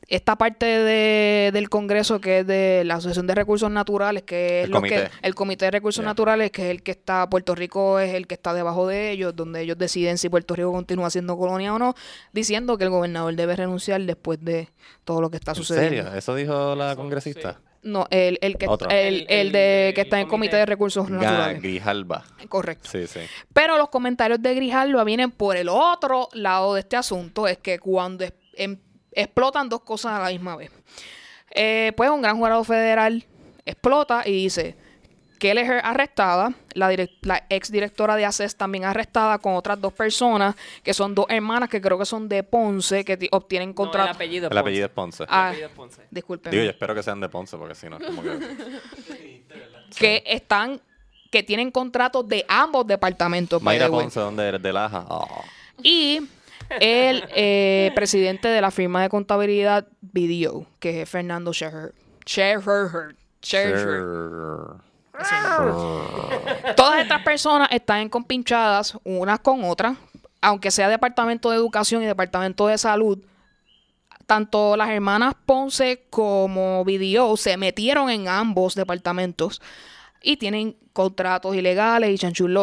esta parte de, del Congreso que es de la Asociación de Recursos Naturales, que es El lo comité. que el Comité de Recursos. Naturales, que es el que está, Puerto Rico es el que está debajo de ellos, donde ellos deciden si Puerto Rico continúa siendo colonia o no, diciendo que el gobernador debe renunciar después de todo lo que está ¿En sucediendo. serio? ¿Eso dijo la congresista? No, el, el que el, el El- de el- que está en el Comité comité. de Recursos Ga- Naturales. Grijalba. Correcto. Sí, sí. Pero los comentarios de Grijalva vienen por el otro lado de este asunto, es que cuando es- em- explotan dos cosas a la misma vez. Eh, pues un gran jurado federal explota y dice Kelleher arrestada, la, la ex directora de ACES también arrestada con otras dos personas, que son dos hermanas que creo que son de Ponce, que ti- obtienen No, el contrato. apellido es El apellido es Ponce. Ponce. Ah. El apellido es Ponce. Disculpen. Digo, yo espero que sean de Ponce, porque si no, es como que... que están, que tienen contratos de ambos departamentos. Mayra. Ponce, ¿dónde eres? De Laja. Oh. Y el eh, presidente de la firma de contabilidad BDO, que es Fernando Scherher. Scherher. Scherher. Sure. Todas estas personas están compinchadas unas con otras, aunque sea Departamento de Educación y Departamento de Salud. Tanto las hermanas Ponce como BDO se metieron en ambos departamentos y tienen contratos ilegales y chanchul.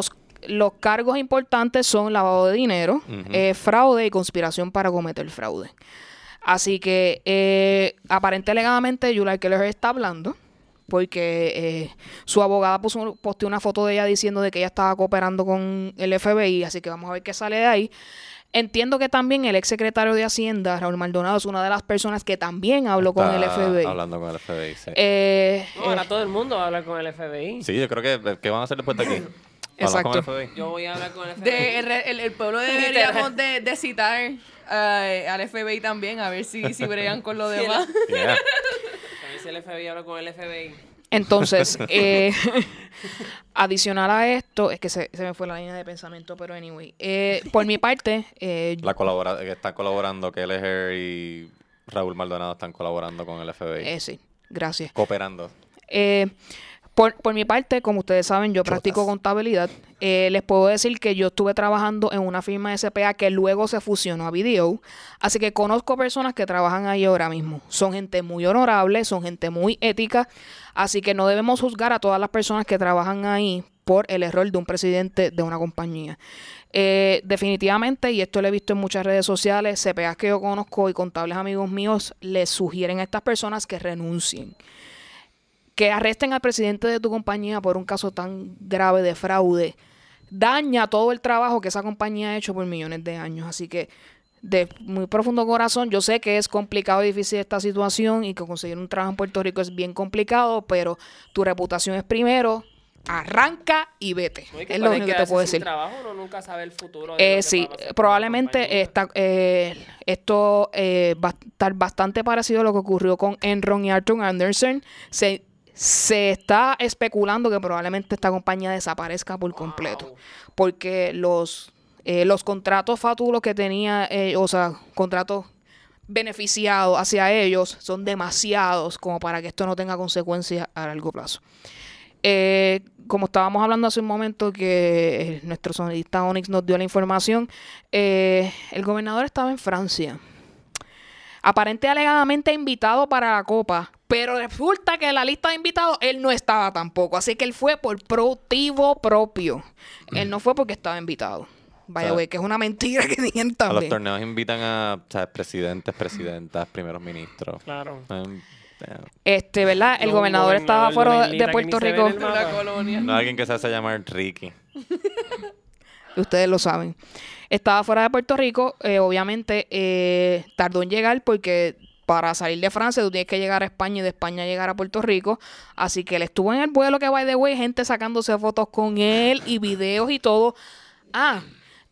Los, cargos importantes son lavado de dinero, eh, fraude y conspiración para cometer fraude. Así que eh, aparente alegadamente Julia Keller está hablando porque eh, su abogada puso, posteó una foto de ella diciendo de que ella estaba cooperando con el FBI, así que vamos a ver qué sale de ahí. Entiendo que también el ex secretario de Hacienda, Raúl Maldonado, es una de las personas que también habló con el FBI. Hablando con el FBI, sí. Eh, No, ahora eh, todo el mundo va a hablar con el FBI. Sí, yo creo que... ¿Qué van a hacer después de aquí? ¿Hablar Exacto. Yo voy a hablar con el FBI. De- el, el- el pueblo deberíamos de, de citar eh, al FBI también, a ver si, si bregan con lo demás. Yeah. Si el FBI habla con el FBI. Entonces, eh, adicional a esto, es que se, se me fue la línea de pensamiento, pero anyway. Eh, por mi parte, eh, La colabora que están colaborando, Kelleher y Raúl Maldonado están colaborando con el FBI. eh, sí, gracias. Cooperando. Eh, por, por mi parte, como ustedes saben, yo practico contabilidad. Eh, les puedo decir que yo estuve trabajando en una firma de SPA que luego se fusionó a Video. Así que conozco personas que trabajan ahí ahora mismo. Son gente muy honorable, son gente muy ética. Así que no debemos juzgar a todas las personas que trabajan ahí por el error de un presidente de una compañía. Eh, definitivamente, y esto lo he visto en muchas redes sociales, CPAs que yo conozco y contables amigos míos les sugieren a estas personas que renuncien que arresten al presidente de tu compañía por un caso tan grave de fraude daña todo el trabajo que esa compañía ha hecho por millones de años. Así que de muy profundo corazón, yo sé que es complicado y difícil esta situación y que conseguir un trabajo en Puerto Rico es bien complicado, pero tu reputación es primero. Arranca y vete. No, y que Es lo único que te puedo decir. trabajo, uno nunca sabe el futuro. de Eh, sí, probablemente está, eh, esto eh, va a estar bastante parecido a lo que ocurrió con Enron y Arthur Anderson. Se, se está especulando que probablemente esta compañía desaparezca por completo. Wow. Porque los, eh, los contratos fatulos que tenía, eh, o sea, contratos beneficiados hacia ellos son demasiados como para que esto no tenga consecuencias a largo plazo. Eh, como estábamos hablando hace un momento que eh, nuestro sonidista Onyx nos dio la información, eh, el gobernador estaba en Francia. Aparente alegadamente invitado para la copa, pero resulta que en la lista de invitados él no estaba tampoco, así que él fue por motivo propio. Él no fue porque estaba invitado. Vaya, O sea, güey, que es una mentira que digan A los también. torneos invitan a ¿sabes? presidentes, presidentas, primeros ministros. Claro. Eh, Este, ¿verdad? El gobernador estaba fuera de Puerto Rico. no alguien que se hace llamar Ricky. Ustedes lo saben. Estaba fuera de Puerto Rico. eh, obviamente eh, tardó en llegar porque para salir de Francia tú tienes que llegar a España y de España llegar a Puerto Rico. Así que él estuvo en el vuelo que, by the way, gente sacándose fotos con él y videos y todo. Ah,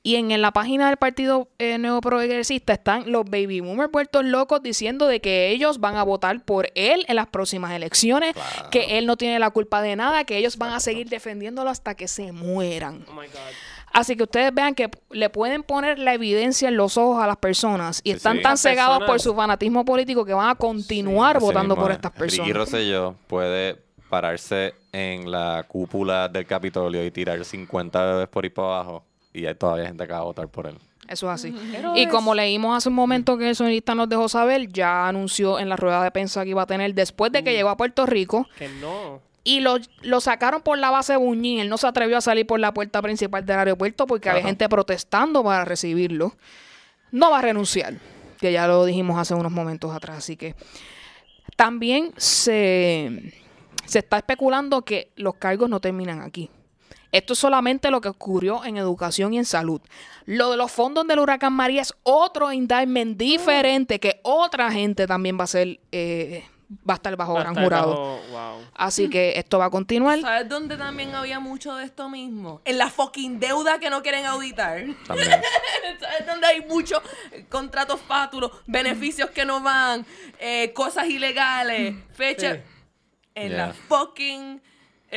y en, en la página del Partido eh, Nuevo Progresista están los baby boomers puertos locos diciendo de que ellos van a votar por él en las próximas elecciones, Claro. que él no tiene la culpa de nada, que ellos van a seguir defendiéndolo hasta que se mueran. Oh my God. Así que ustedes vean que le pueden poner la evidencia en los ojos a las personas y Sí, están sí. tan Las cegados por su fanatismo político que van a continuar votando por es. estas Ricky personas. Rosselló puede pararse en la cúpula del Capitolio y tirar 50 bebés por ahí para abajo y hay todavía gente que va a votar por él. Eso es así. Pero Y es- como leímos hace un momento que el sonidista nos dejó saber, ya anunció en la rueda de prensa que iba a tener después de que Mm. llegó a Puerto Rico Que no. Y lo, lo sacaron por la base Buñín. Él no se atrevió a salir por la puerta principal del aeropuerto porque había gente protestando para recibirlo. No va a renunciar, que ya lo dijimos hace unos momentos atrás. Así que también se, se está especulando que los cargos no terminan aquí. Esto es solamente lo que ocurrió en educación y en salud. Lo de los fondos del huracán María es otro indictment diferente que otra gente también va a ser, eh, va a estar bajo Va gran estar jurado. bajo- wow. Así que esto va a continuar. ¿Sabes dónde también había mucho de esto mismo? En la fucking deuda que no quieren auditar. También. ¿Sabes dónde hay muchos contratos fátulos, beneficios que no van, eh, cosas ilegales, fechas? Sí. En Yeah. la fucking...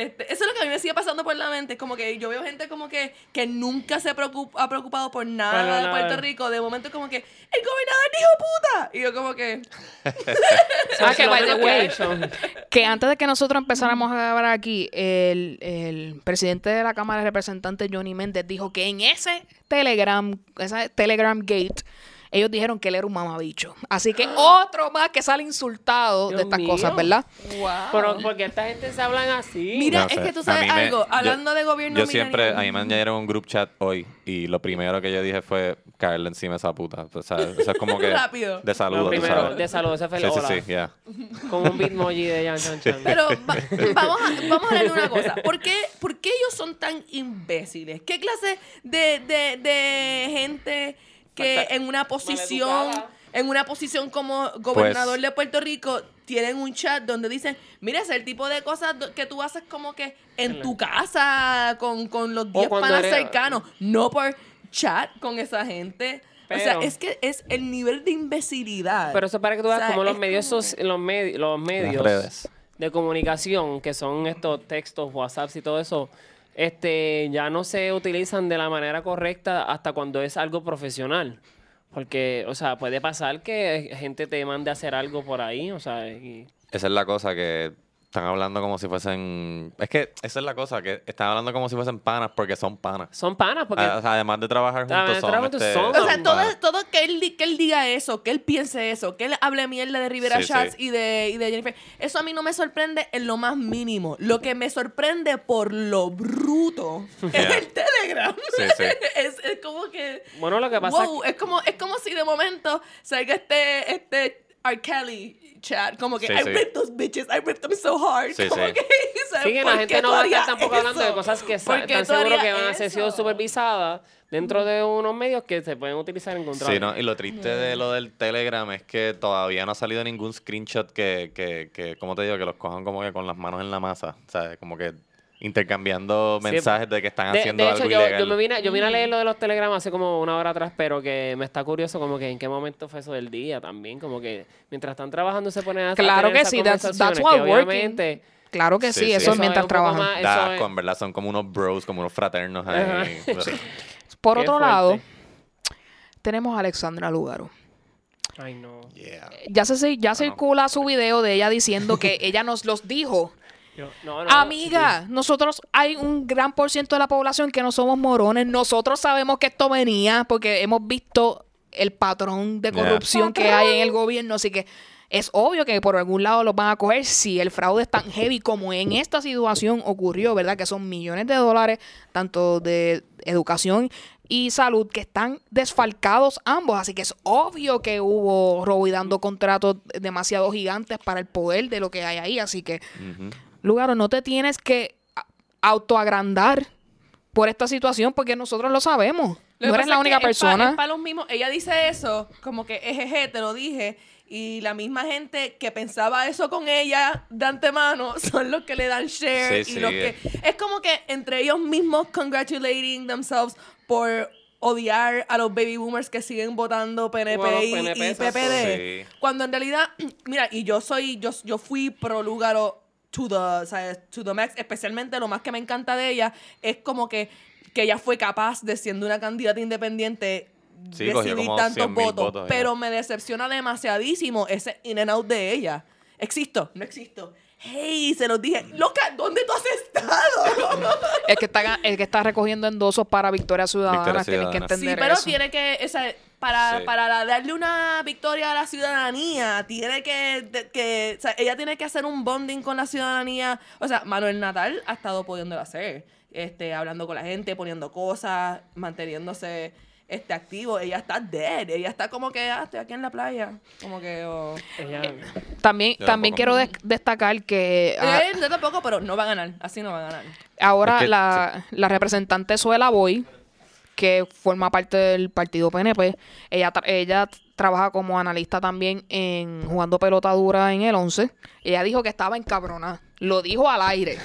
este, eso es lo que a mí me sigue pasando por la mente. Es como que yo veo gente como que, que nunca se preocup- ha preocupado por nada Para de nada. Puerto Rico. De momento es como que, el gobernador dijo puta. Y yo como que... Ah, que by the way, que antes de que nosotros empezáramos a grabar aquí, el, el presidente de la Cámara de Representantes, Johnny Méndez, dijo que en ese Telegram, esa Telegram Gate, ellos dijeron que él era un mamabicho. Así que otro más que sale insultado de Dios estas mío. cosas, ¿verdad? Wow. Pero porque esta gente se hablan así. Mira, No es sé. que tú A sabes me- algo, yo- hablando de gobierno Yo siempre, a mí me añadieron un group chat hoy y lo primero que yo dije fue caerle encima a esa puta. O sea, eso es como que Rápido. de saludo, tú primero, sabes. de salud, ese fue el Sí, sí, hola. sí, ya. Con un bitmoji de Yan Chan Chan. Pero va- vamos, a, vamos a hablar de una cosa. ¿Por qué, por qué ellos son tan imbéciles? ¿Qué clase de, de, de gente que Falta- en una posición, en una posición como gobernador Pues- de Puerto Rico tienen un chat donde dicen, mira, es el tipo de cosas que tú haces como que en tu casa con, con los 10 cuando panas eres- cercanos, no por chat con esa gente. o sea, es que es el nivel de imbecilidad. Pero eso es para que tú O veas sea, como los medios, como soci- los, medi- los medios de comunicación, que son estos textos, WhatsApps y todo eso, este, ya no se utilizan de la manera correcta hasta cuando es algo profesional. Porque, o sea, puede pasar que gente te mande a hacer algo por ahí, o sea, y- Esa es la cosa que están hablando como si fuesen. Es que esa es la cosa, que están hablando como si fuesen panas porque son panas. son panas porque... Ah, o sea, además de trabajar juntos, Además de son. este, son- O sea, todo, todo que, él, que él diga eso, que él piense eso, que él hable mierda de Rivera Sí, Schatz sí. y, de, y de Jennifer, eso a mí no me sorprende en lo más mínimo. Lo que me sorprende por lo bruto es el Telegram. Sí, sí. es, es como que... Bueno, lo que pasa wow, es, como, es como si de momento salga este, este R. Kelly chat, como que Sí, I sí. ripped those bitches, I ripped them so hard. Sí, como sí. que, ¿sabes? Sí, que ¿Por la gente no va a estar tampoco hablando de cosas que ¿Por sa- qué están harías que van a ser sido supervisadas dentro de unos medios que se pueden utilizar en contra. Sí, ¿no? Y lo triste de lo del Telegram es que todavía no ha salido ningún screenshot que, que, que como te digo, que los cojan como que con las manos en la masa. O sea, como que intercambiando Sí. mensajes de que están De, haciendo de hecho, algo yo, ilegal. yo me vine, yo vine a leer lo de los telegramas hace como una hora atrás, pero que me está curioso como que en qué momento fue eso del día también, como que mientras están trabajando se ponen a Claro que sí, that's- that's what que working. obviamente Claro que Sí, sí, sí. eso Eso es mientras es trabajan. más- Da es- verdad, son como unos bros, como unos fraternos ahí. Por Qué otro fuerte. lado, tenemos a Alexandra Lugaro. Ay, no. Yeah. Ya, se, ya no. circula su video de ella diciendo que ella nos los dijo. Yo- no, no, Amiga, nosotros hay un gran por ciento de la población que no somos morones. Nosotros sabemos que esto venía porque hemos visto el patrón de Yeah. corrupción que hay en el gobierno. Así que es obvio que por algún lado los van a coger si el fraude es tan heavy como en esta situación ocurrió, ¿verdad? Que son millones de dólares, tanto de educación y salud, que están desfalcados ambos. Así que es obvio que hubo robo y dando contratos demasiado gigantes para el poder de lo que hay ahí. Así que. Lugaro, no te tienes que autoagrandar por esta situación porque nosotros lo sabemos. Lo no eres la es única que es pa- persona. es pa' los mismos. Ella dice eso, como que ejeje, te lo dije. Y la misma gente que pensaba eso con ella de antemano son los que le dan share. Sí, y sí, los eh. que. Es como que entre ellos mismos congratulating themselves por odiar a los baby boomers que siguen votando PNP, Bueno, y, PNP, y. PPD. Sí. Cuando en realidad, mira, y yo soy, yo, yo fui pro Lugaro to the, o sea, to the max, especialmente lo más que me encanta de ella es como que que ella fue capaz de siendo una candidata independiente Sí, decidir tantos 100.000 votos, pero me decepciona demasiadísimo ese in and out de ella. ¿Existo? No existo. Hey, se los dije. Loca, ¿dónde tú has estado? El que está, el que está recogiendo endosos para Victoria Ciudadana, Victoria tienen que Ciudadana. Sí, entender pero eso. tiene que, o sea, para, Sí. para darle una victoria a la ciudadanía, tiene que, que, o sea, ella tiene que hacer un bonding con la ciudadanía. O sea, Manuel Natal ha estado pudiéndolo hacer, este, hablando con la gente, poniendo cosas, manteniéndose este activo. Ella está dead, ella está como que, ah, estoy aquí en la playa, como que, oh. Ella, También, Yo también tampoco. quiero des- destacar que ah, Eh, yo tampoco, pero no va a ganar, así no va a ganar. ahora Es que- la, la representante Suela Boy, que forma parte del partido PNP, ella, tra- ella trabaja como analista también en jugando pelota dura en el 11. Ella dijo que estaba encabronada. Lo dijo al aire.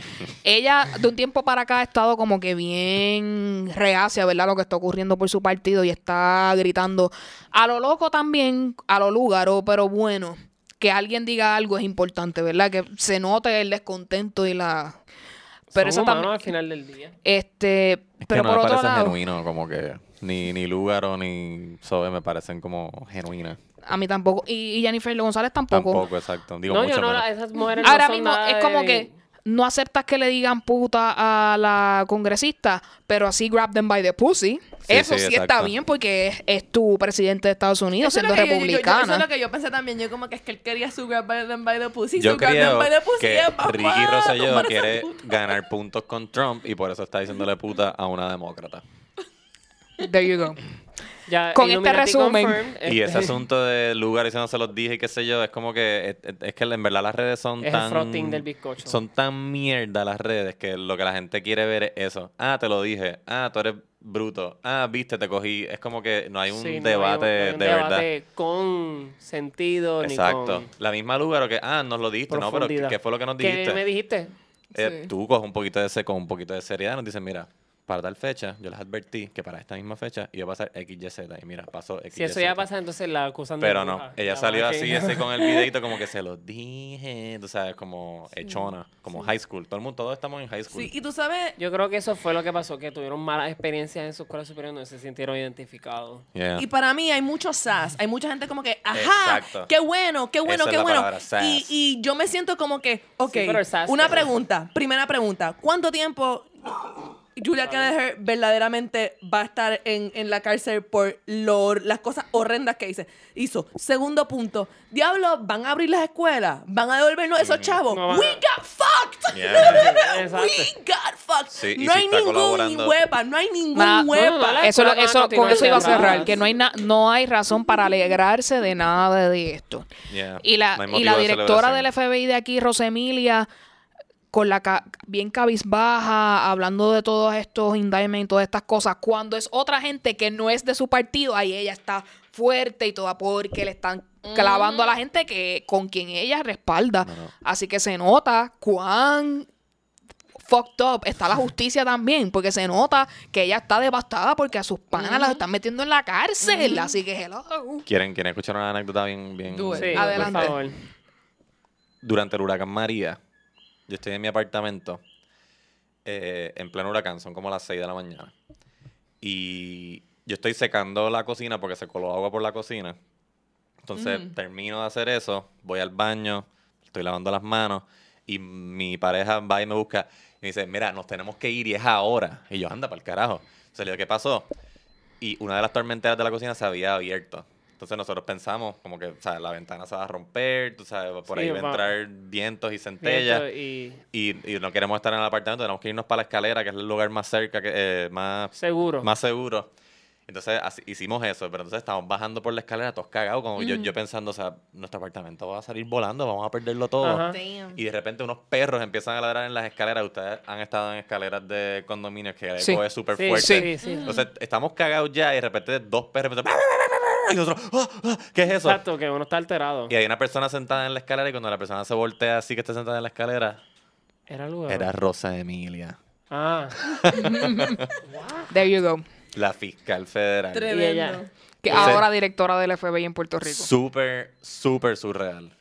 ella de un tiempo para acá ha estado como que bien reacia, ¿verdad? Lo que está ocurriendo por su partido y está gritando a lo loco también, a lo lúgaro, pero bueno, que alguien diga algo es importante, ¿verdad? Que se note el descontento y la... Pero son eso también... al final del día. Este, Es pero que no por me otro parece lado, genuino, como que ni, ni Lugaro ni Sobe me parecen como genuinas. a mí tampoco. Y, y Jennifer González tampoco. Tampoco, exacto. Digo, no, mucho yo no, menos. esas mujeres no Ahora son mismo nada es como de- que no aceptas que le digan puta a la congresista, pero así grab them by the pussy. Sí, eso sí, sí, está bien porque es, es tu presidente de Estados Unidos Eso siendo yo- yo- republicana. eso es lo que yo pensé también. Yo como que es que él quería su grab by them by the pussy. Yo su grab them by the pussy que es, papá, Ricky Rosselló quiere ganar puntos con Trump y por eso está diciéndole puta a una demócrata. There you go. Ya, Con este resumen. confirmed, Y este, ese asunto de lugar y si no se los dije y qué sé yo, es como que es, es que en verdad las redes son Es el tan frosting del bizcocho. son tan mierda las redes que lo que la gente quiere ver es eso. Ah, te lo dije. Ah, tú eres bruto. Ah, viste, te cogí. Es como que no hay un sí, no hay debate no hay un de debate con sentido Exacto. ni con La misma lugar que ah, nos lo dijiste, no, pero ¿qué, qué fue lo que nos ¿Qué dijiste? me dijiste? Eh, Sí. Tú coges un poquito de ese con un poquito de seriedad, nos dicen, mira, para tal fecha, yo les advertí que para esta misma fecha iba a pasar X, Y, mira, pasó X, Si eso ya pasa, entonces la acusan de Pero no, bruja. ella La salió así, que- así con el videito como que se lo dije, tú sabes, como echona, como high school. Todo el mundo, todos estamos en high school. Sí, y tú sabes, Yo creo que eso fue lo que pasó, que tuvieron malas experiencias en su escuela superior, no se sintieron identificados. Yeah. Y para mí hay mucho sass. Hay mucha gente como que, ajá, Exacto. qué bueno, qué bueno, Esa es qué la bueno. palabra, sass. Y, y yo me siento como que, ok, pero el sass una pregunta, primera pregunta. ¿Cuánto tiempo Julia Kelleher verdaderamente va a estar en, en la cárcel por lo- las cosas horrendas que hice, hizo? Segundo punto, diablo, ¿van a abrir las escuelas? ¿Van a devolvernos esos chavos? No We got fucked. Yeah. We got fucked. Sí, no si hay ningún huepa, no hay ningún Nada. huepa. No, no, la- Eso, eso, con eso iba a cerrar, que no hay, na- no hay razón para alegrarse de nada de esto. Yeah. Y la, y la directora del FBI de aquí, Rosemilia, con la ca- bien cabizbaja, hablando de todos estos indictments y todas estas cosas, cuando es otra gente que no es de su partido, ahí ella está fuerte y toda porque le están clavando a la gente que con quien ella respalda. No, no. Así que se nota cuán fucked up está la justicia también, porque se nota que ella está devastada porque a sus panas las están metiendo en la cárcel. Así que hello. ¿Quieren, quieren escuchar una anécdota bien, bien. Sí, Adelante. por favor. durante el huracán María, yo estoy en mi apartamento, eh, en pleno huracán, son como las 6 de la mañana. Y yo estoy secando la cocina porque se coló agua por la cocina. Entonces termino de hacer eso, voy al baño, estoy lavando las manos y mi pareja va y me busca y me dice, mira, nos tenemos que ir y es ahora. Y yo, anda, para el carajo. Entonces le digo, ¿qué pasó? Y una de las tormenteras de la cocina se había abierto. Entonces nosotros pensamos como que, o sea, la ventana se va a romper, tú sabes, por Sí, ahí va a entrar vientos y centellas. Y Y, y no queremos estar en el apartamento, tenemos que irnos para la escalera, que es el lugar más cerca, que, eh, más, seguro. más seguro. Entonces así- hicimos eso, pero entonces estamos bajando por la escalera todos cagados, como yo, yo pensando, o sea, nuestro apartamento va a salir volando, vamos a perderlo todo. Y de repente unos perros empiezan a ladrar en las escaleras. Ustedes han estado en escaleras de condominios que el Sí. eco es súper Sí, fuerte. sí, sí. Entonces estamos cagados ya y de repente dos perros empiezan... Y nosotros, "Ah, ah, ¿qué es eso? Exacto, que uno está alterado. Y hay una persona sentada en la escalera y cuando la persona se voltea así que está sentada en la escalera, Era el lugar. era Rosa Emilia, Ah, There you go. la fiscal federal. Tremendo. Y ella- Que ahora directora del FBI en Puerto Rico. Súper, súper surreal.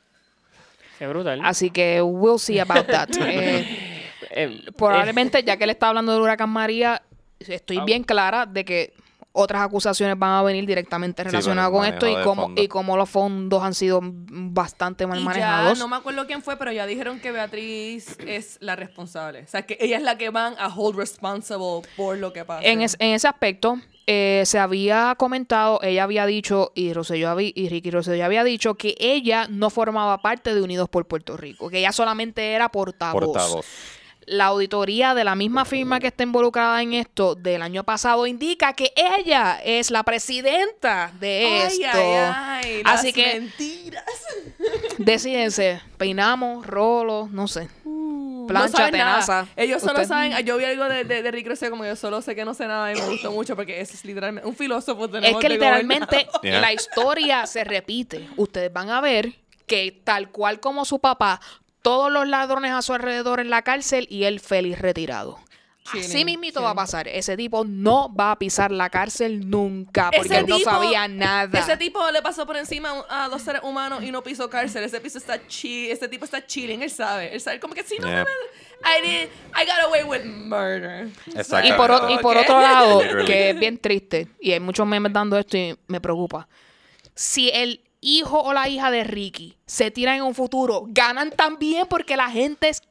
qué brutal. Así que we'll see about that. Eh, Eh, probablemente, ya que él está hablando del huracán María, estoy Ah. bien clara de que otras acusaciones van a venir directamente relacionadas con esto y cómo, y cómo los fondos han sido bastante mal Y manejados. ya, no me acuerdo quién fue, pero ya dijeron que Beatriz es la responsable. O sea, que ella es la que van a hold responsible por lo que pasa. En, es- en ese aspecto, eh, se había comentado, ella había dicho, y Rosselló y Ricky Rosselló ya había dicho, que ella no formaba parte de Unidos por Puerto Rico, que ella solamente era portavoz. Portavoz. La auditoría de la misma firma que está involucrada en esto del año pasado indica que ella es la presidenta de Ay, esto. ay, ay, Así las que mentiras. decídense, peinamos, rolo, no sé. No Plancha, nada. tenaza. Ellos solo Usted- saben, yo vi algo de, de, de Rick Rosselló, como yo solo sé que no sé nada y me gustó mucho porque ese es literalmente un filósofo. Es que literalmente. Yeah. la historia se repite. Ustedes van a ver que tal cual como su papá, todos los ladrones a su alrededor en la cárcel y él feliz retirado. Así Chilling, mismito va a pasar. Ese tipo no va a pisar la cárcel nunca porque él no sabía nada. Ese tipo le pasó por encima a dos seres humanos y no pisó cárcel. Ese piso está chi ese tipo está chilling, él sabe. Él sabe como que si no Yeah. me I did I got away with murder. Exactamente. Y por, o- y por Ok. otro lado, que es bien triste, y hay muchos memes dando esto y me preocupa. Si el hijo o la hija de Ricky se tira en un futuro, ganan también porque la gente es-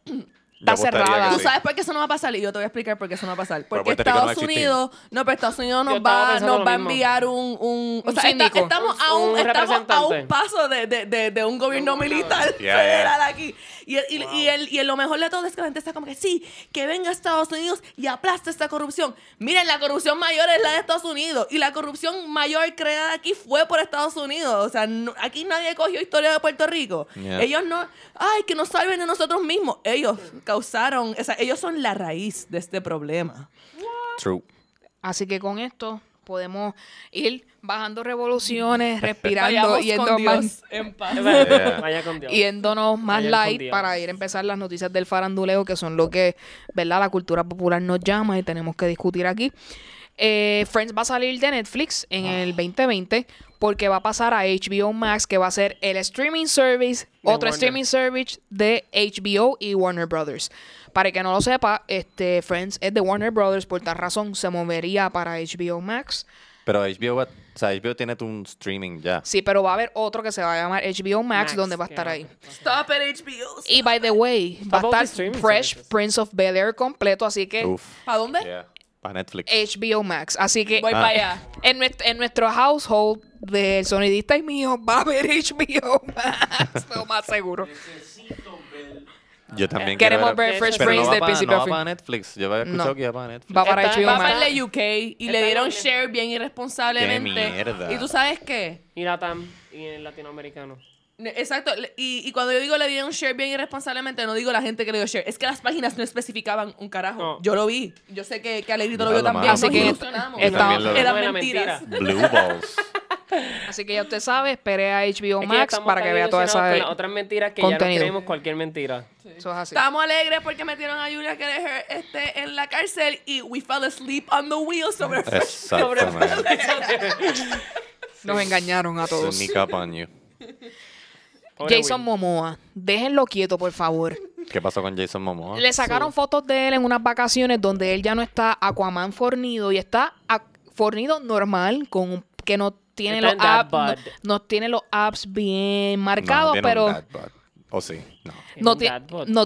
está apostaría cerrada. ¿Tú sí. sabes por qué eso no va a pasar? Y yo te voy a explicar por qué eso no va a pasar. Porque Puerto Rico no Estados. Unidos, no, pero Estados Unidos nos va, nos va a enviar un, un, o Un sea, está- estamos, a un, Un estamos a un paso de, de, de, de un gobierno militar Yeah, federal aquí. Y, el- y, y, el, y lo mejor de todo es que la gente está como que sí, que venga a Estados Unidos y aplasta esta corrupción. Miren, la corrupción mayor es la de Estados Unidos. Y la corrupción mayor creada aquí fue por Estados Unidos. O sea, no- aquí nadie cogió historia de Puerto Rico. Yeah. Ellos no, ay, que nos salven de nosotros mismos. Ellos causaron, o sea, ellos son la raíz de este problema. True. Así que con esto podemos ir bajando revoluciones, respirando, yendo con más, Dios en paz. Yeah. Vaya con Dios. yéndonos más Vayan light para ir a empezar las noticias del faranduleo, que son lo que, ¿verdad? La cultura popular nos llama y tenemos que discutir aquí. Eh, Friends va a salir de Netflix en Ah. el 2020 porque va a pasar a HBO Max, que va a ser el streaming service, De otro Warner. streaming service de HBO y Warner Brothers. Para el que no lo sepa, este Friends es de Warner Brothers, por tal razón se movería para HBO Max. Pero HBO, va- o sea, HBO tiene un streaming ya. Sí, pero va a haber otro que se va a llamar HBO Max, Max, donde va a estar ahí. Stop it, HBO. Y by the way, va a estar Fresh services? Prince of Bel Air completo, así que Uf. ¿Para dónde? Yeah. Para Netflix. HBO Max. Así que Voy Ah. para allá. en, nuestro, en nuestro household del sonidista y mío va a haber HBO Max, lo más seguro. Yo también Queremos quiero ver Fresh Prince no va del pa- principio no a va fin. para Netflix. Yo había escuchado No. que iba para Netflix. Va para HBO Va Max. para el UK y Está le dieron share bien irresponsablemente. Qué mierda. Y tú sabes qué? Y la TAM y el latinoamericano. Exacto. Y, y cuando yo digo le dieron share bien irresponsablemente, no digo la gente que le dio share. Es que las páginas no especificaban un carajo. No. Yo lo vi. Yo sé que, que Alegrito lo vio también. Así que. Eran mentiras. mentira. Blue Balls. Así que ya usted sabe, espere a HBO Es que Max estamos para que vea toda esa... con otras mentiras que ya no creemos cualquier mentira. Eso es así. Estábamos alegres porque metieron a Julia Kelleher este, en la cárcel y we fell asleep on the wheel sobre Exactamente. Nos engañaron a todos. Sneak up on you. Pobre Jason Will. Momoa, déjenlo quieto, por favor. ¿Qué pasó con Jason Momoa? Le sacaron fotos de él en unas vacaciones donde él ya no está Aquaman fornido y está a- fornido normal, con un- que no tiene los abs, no, tiene los abs bien marcados, pero. ¿O sí? No. Es no, ti-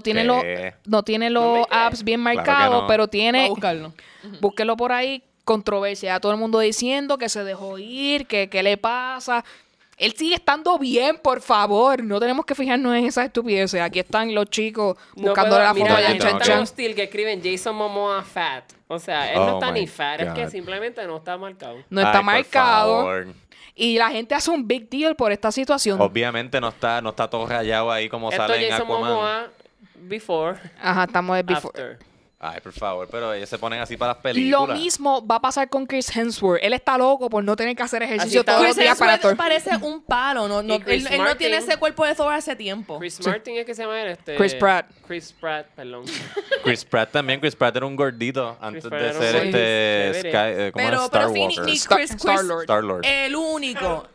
tiene los no tiene los abs bien marcados, no. pero tiene buscarlo. búsquelo por ahí, controversia, ya todo el mundo diciendo que se dejó ir, que qué le pasa. Él sigue estando bien, por favor. No tenemos que fijarnos en esas estupideces. Aquí están los chicos buscando la foto de Chan Chan. que escriben Jason Momoa fat. O sea, él no Oh está ni fat, es que simplemente no está marcado. No está Ay, por marcado. favor. Y la gente hace un big deal por esta situación. Obviamente no está, no está todo rayado ahí como Esto sale en Jason Aquaman. Momoa before, Ajá, estamos de before. after. Ay, por favor, pero ellos se ponen así para las Lo películas. mismo va a pasar con Chris Hemsworth. Él está loco por no tener que hacer ejercicio todos los Chris días para Hemsworth Thor. parece un palo. No, no, él, él no tiene ese cuerpo de Thor hace tiempo. Chris Martin es que se llama él, este... Chris Pratt. Chris Pratt, perdón. Chris Pratt también. Chris Pratt era un gordito antes de ser este. Sky, eh, ¿cómo Pero- es? pero Star sí, ni- ni- Star, Chris- Star-Lord. Star Lord. El único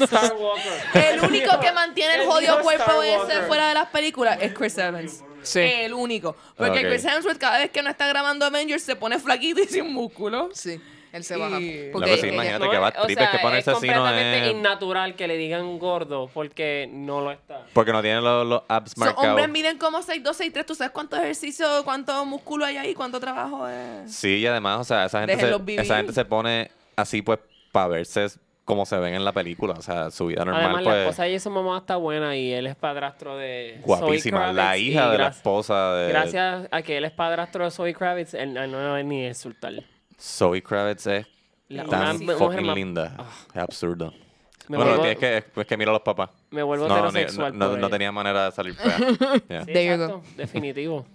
Star Walker. El único que mantiene el jodido cuerpo Star ese fuera de las películas es Chris Evans. Sí. El único. Porque Ok. Chris Hemsworth cada vez que no está grabando Avengers se pone flaquito y sin músculo. Sí, él se Y- baja. No, No, Porque pues sí, ella- imagínate que va o trip, es que ponerse es así no completamente es... innatural que le digan gordo porque no lo está. Porque no tiene los, los abs Son marcados. hombres miden como 6'2", 6'3". ¿Tú sabes cuánto ejercicio, cuánto músculo hay ahí, cuánto trabajo es? Sí, y además, o sea, esa gente, se, Déjenlos vivir. esa gente se pone así pues para verse como se ven en la película. O sea, su vida normal Además, la pues esposa de Jason Momoa está buena y él es padrastro de guapísima. Zoe La Kravitz, hija de la esposa de Gracias a que él es padrastro de Zoe Kravitz, él, no debe ni insultar. Zoe Kravitz es La- tan una fucking linda. Ah. Es absurdo. Me bueno, vuelvo- es que, es que mira a los papás. Me vuelvo No, heterosexual. no, no ella. tenía manera de salir fea. Yeah. Sí, exacto, Definitivo.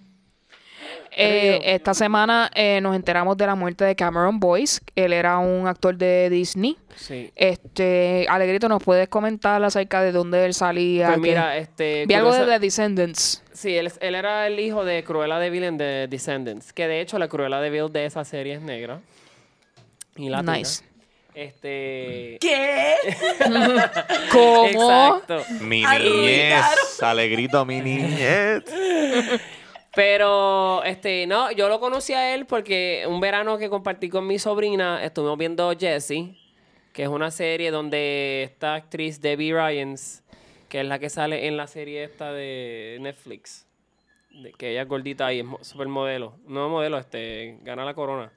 Eh, esta semana eh, nos enteramos de la muerte de Cameron Boyce. Él era un actor de Disney. Sí. Este, Alegrito, ¿nos puedes comentar acerca de dónde él salía? Pues ¿Qué- mira, este. Vi algo de The Descendants. Sí, él, él era el hijo de Cruella de Vil en The Descendants. Que de hecho la Cruella de Vil de esa serie es negra. Y latina. Nice. Este. ¿Qué? ¿Cómo? Exacto. Mi niñez, alegrito, mi niñez. Pero, este, no, yo lo conocí a él porque un verano que compartí con mi sobrina, estuvimos viendo Jessie, que es una serie donde esta actriz Debbie Ryans, que es la que sale en la serie esta de Netflix, de que ella es gordita y es mo- supermodelo. No modelo, este, gana la corona.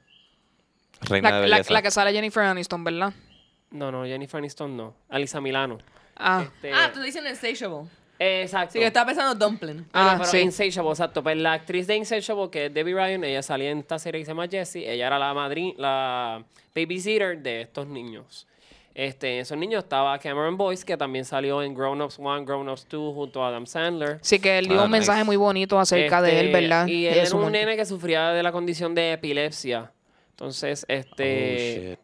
Reina La, de la- belleza. la que sale Jennifer Aniston, ¿verdad? No, no, Jennifer Aniston no. Alisa Milano. Ah, Este, Ah, tú dices Insatiable. Exacto. Sí, que estaba pensando Dumpling. Ah, Ah, pero sí. Insatiable, exacto. Pues la actriz de Insatiable, que es Debbie Ryan, ella salía en esta serie que se llama Jessie. Ella era la madrina, la babysitter de estos niños. Este, esos niños estaba Cameron Boyce, que también salió en Grown Ups 1, Grown Ups 2, junto a Adam Sandler. sí que él dio Ah, un mensaje nice. muy bonito acerca de él, Este, ¿verdad? Y él era un muerte. nene que sufría de la condición de epilepsia. Entonces, Oh, este, shit.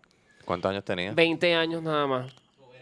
¿Cuántos años tenía? 20 años nada más.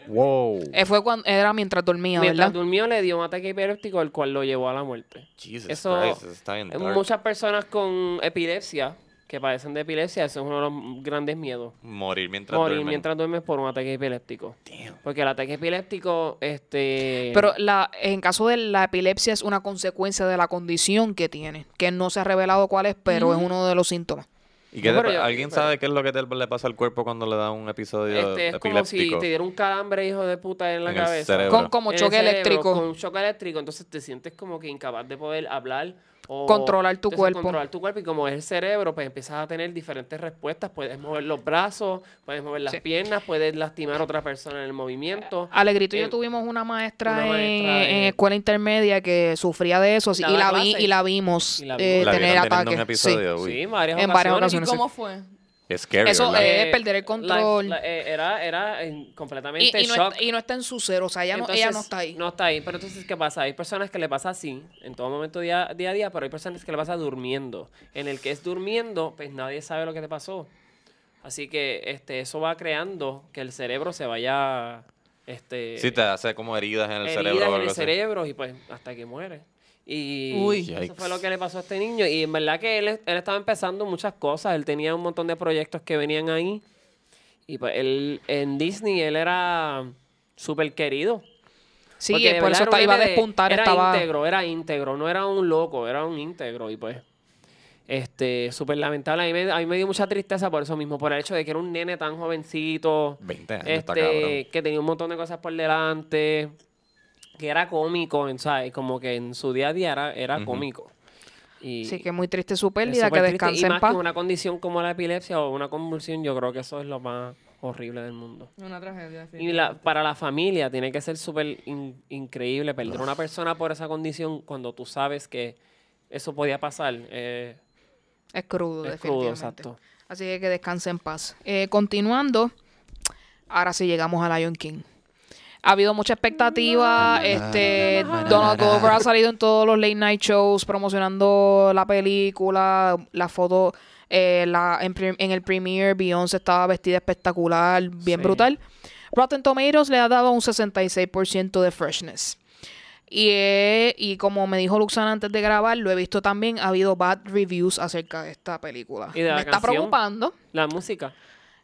Wow. Eh, fue cuando era mientras dormía, Mientras ¿verdad? durmió, le dio un ataque epiléptico, el cual lo llevó a la muerte. Jesus Eso- Christ, eso está bien dark. Muchas personas con epilepsia que padecen de epilepsia, eso es uno de los grandes miedos. Morir mientras Morir duermen. mientras duermes por un ataque epiléptico. Damn. Porque el ataque epiléptico, este... Pero la, en caso de la epilepsia es una consecuencia de la condición que tiene, que no se ha revelado cuál es, pero es uno de los síntomas. ¿Y qué No, te yo- ¿Alguien pero- sabe qué es lo que te- le pasa al cuerpo cuando le da un episodio este, es como si epiléptico? te diera un calambre, hijo de puta, en la En cabeza. Con, como En el choque cerebro, eléctrico. Con un choque eléctrico, entonces te sientes como que incapaz de poder hablar o Controlar tu cuerpo. Controlar tu cuerpo y como es el cerebro, pues empiezas a tener diferentes respuestas. Puedes mover los brazos, puedes mover las Sí. piernas, puedes lastimar a otra persona en el movimiento. Alegrito y yo El- tuvimos una maestra, una en- maestra en, de- escuela intermedia que sufría de eso sí, y, la vi, y la vimos Y la eh. La tener ataques. un episodio, Sí. En varias ocasiones. ¿Y cómo fue? Es scary, Eso, ¿verdad? eh, perder el control. la- era era Y, completamente y no shock. está, y no está en su cero, o sea, ella, no, ella no está ahí. No está ahí. Pero entonces, ¿qué pasa? Hay personas que le pasa así, en todo momento día, día a día, pero hay personas que le pasa durmiendo. En el que es durmiendo, pues nadie sabe lo que te pasó. Así que este, eso va creando que el cerebro se vaya. Este, Sí, te hace como heridas en el heridas cerebro en el cerebro y pues hasta que muere. Y Uy. eso Yikes. fue lo que le pasó a este niño. Y en verdad que él, él estaba empezando muchas cosas. Él tenía un montón de proyectos que venían ahí. Y pues él en Disney él era súper querido. Sí, Porque por eso está- un iba a de- despuntar, Era estaba... íntegro, era íntegro. No era un loco, era un íntegro. Y pues, este, súper lamentable. A mí, me, a mí me dio mucha tristeza por eso mismo. Por el hecho de que era un nene tan jovencito. 20 años, está cabrón. Este, que tenía un montón de cosas por delante. Que era cómico, en- ¿sabes? Como que en su día a día era, cómico. Y Sí, que muy triste su pérdida, que descanse Y en paz. que una condición como la epilepsia o una convulsión, yo creo que eso es lo más horrible del mundo. Una tragedia. sí. Y la, para la familia tiene que ser súper in- increíble perder a una persona por esa condición cuando tú sabes que eso podía pasar. eh, Es crudo, es crudo, definitivamente. exacto. Así que que descanse en paz. Eh, continuando, ahora sí llegamos a Lion King. Ha habido mucha expectativa. Este, Donald Glover ha salido en todos los late night shows promocionando la película, la foto, eh, la, en, el premiere Beyoncé estaba vestida espectacular, bien Sí. brutal. Rotten Tomatoes le ha dado un 66% de freshness. Y, eh, y como me dijo Luxana antes de grabar, lo he visto también, ha habido bad reviews acerca de esta película. ¿Y de la me está preocupando. La música.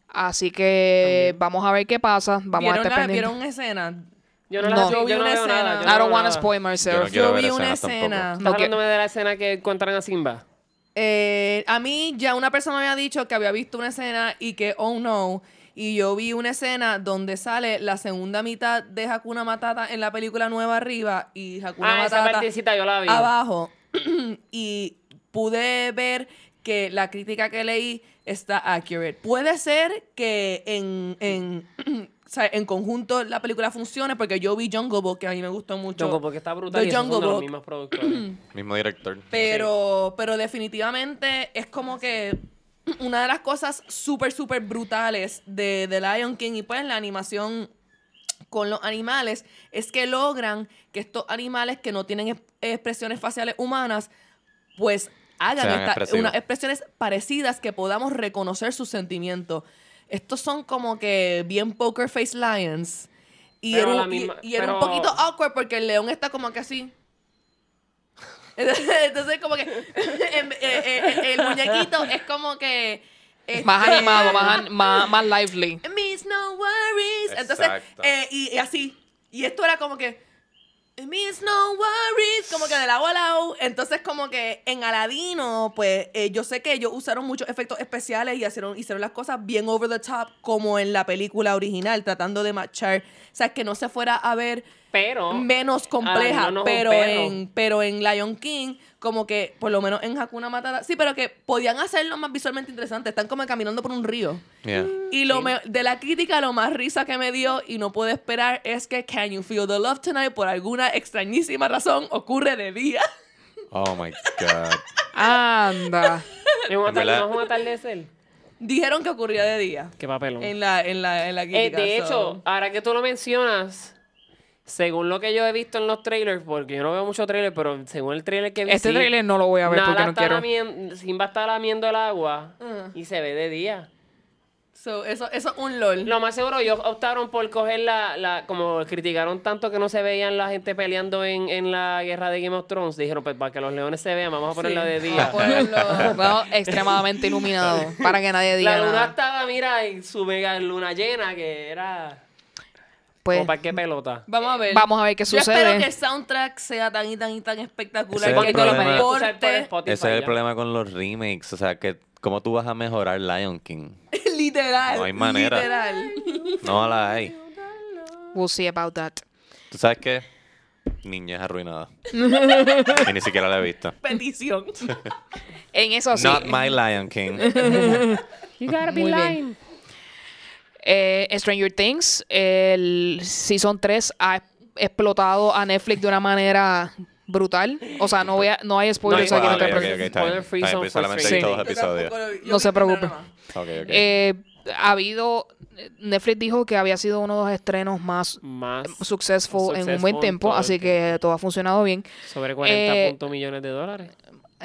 Así que vamos a ver qué pasa. Vamos a ¿Vieron, estar la- pendientes. ¿Vieron una escena? Yo no, No. la Yo vi yo no una veo escena. nada. yo I no don't veo want to spoil myself. Yo no quiero Yo vi una escena. ¿Estás No, que- hablándome de la escena que encuentran a Simba? Eh, a mí ya una persona me había dicho que había visto una escena y que, oh no, y yo vi una escena donde sale la segunda mitad de Hakuna Matata en la película nueva arriba y Hakuna Ah, esa Matata partecita yo la vi. abajo. y pude ver que la crítica que leí está accurate. Puede ser que en, en, o sea, en conjunto la película funcione porque yo vi Jungle Book, que a mí me gustó mucho. Jungle porque está brutal The y esos son de Jungle los Book. mismos productores. Mismo director. Pero, pero definitivamente es como que una de las cosas súper, súper brutales de, de Lion King y pues la animación con los animales es que logran que estos animales que no tienen es- expresiones faciales humanas, pues hagan esta- expresivos. unas expresiones parecidas que podamos reconocer sus sentimientos. Estos son como que bien poker face lions. Y Pero era, un, y- misma- y era un pero- poquito awkward porque el león está como que así. Entonces, como que en- eh, eh, eh, el muñequito es como que. Más este, animado, más, más, más lively. Miss no worries. Entonces, Exacto. eh, y, y así. Y esto era como que. Miss no worries. Como que de lado a lado. Entonces, como que en Aladino, pues eh, yo sé que ellos usaron muchos efectos especiales y hicieron, hicieron las cosas bien over the top, como en la película original, tratando de marchar. O sea, que no se fuera a ver Pero. menos compleja, no pero en pero en Lion King como que por lo menos en Hakuna Matata, sí, pero que podían hacerlo más visualmente interesante, están como caminando por un río. Yeah. Y lo Sí. me- de la crítica lo más risa que me dio y no puedo esperar es que Can You Feel the Love Tonight por alguna extrañísima razón ocurre de día. Oh my God. Anda. ¿Es un En verdad- atardecer? ¿No es un atardecer? Dijeron que ocurría de día Qué papelón. en la en la en la Eh, crítica. de so- hecho, ahora que tú lo mencionas, según lo que yo he visto en los trailers, porque yo no veo mucho trailer, pero según el trailer que vi, Este sí, trailer no lo voy a ver porque no está quiero. lamien- Simba está lamiendo el agua Ah. y se ve de día. so, eso eso es un lol. Lo más seguro, ellos optaron por coger la, la. Como criticaron tanto que no se veían la gente peleando en, en la guerra de Game of Thrones, dijeron: Pues para que los leones se vean, vamos a ponerla Sí, de vamos día. a ponerlo- Bueno, extremadamente iluminado. Para que nadie diga La luna nada. estaba, mira, en su mega luna llena, que era. Pues para qué pelota. Vamos a ver. vamos a ver qué Yo espero sucede. que el soundtrack sea tan y tan y tan espectacular Ese es que el lo problema. Importe. Spotify Ese es el ya. problema con los remakes. O sea, que ¿cómo tú vas a mejorar Lion King? literal. No hay manera. Literal. No la hay. We'll see about that. ¿Tú sabes qué? Niñez arruinada. y ni siquiera la he visto. Petición. En eso sí. Not my Lion King. You gotta be Muy bien. lying. Eh, Stranger Things, el Season 3 ha explotado a Netflix de una manera brutal. O sea, no, voy a- no hay spoilers No, aquí. Ah, no ok, te ok, preocupes. ok, está bien. Spoiler free Está bien, zone pues for solamente streaming. todos los episodios. No se preocupe. Ok, ok. Eh, ha habido... Netflix dijo que había sido uno de los estrenos más Más successful, en un buen en tiempo, así que todo ha funcionado bien. sobre 40 Eh, millones de dólares.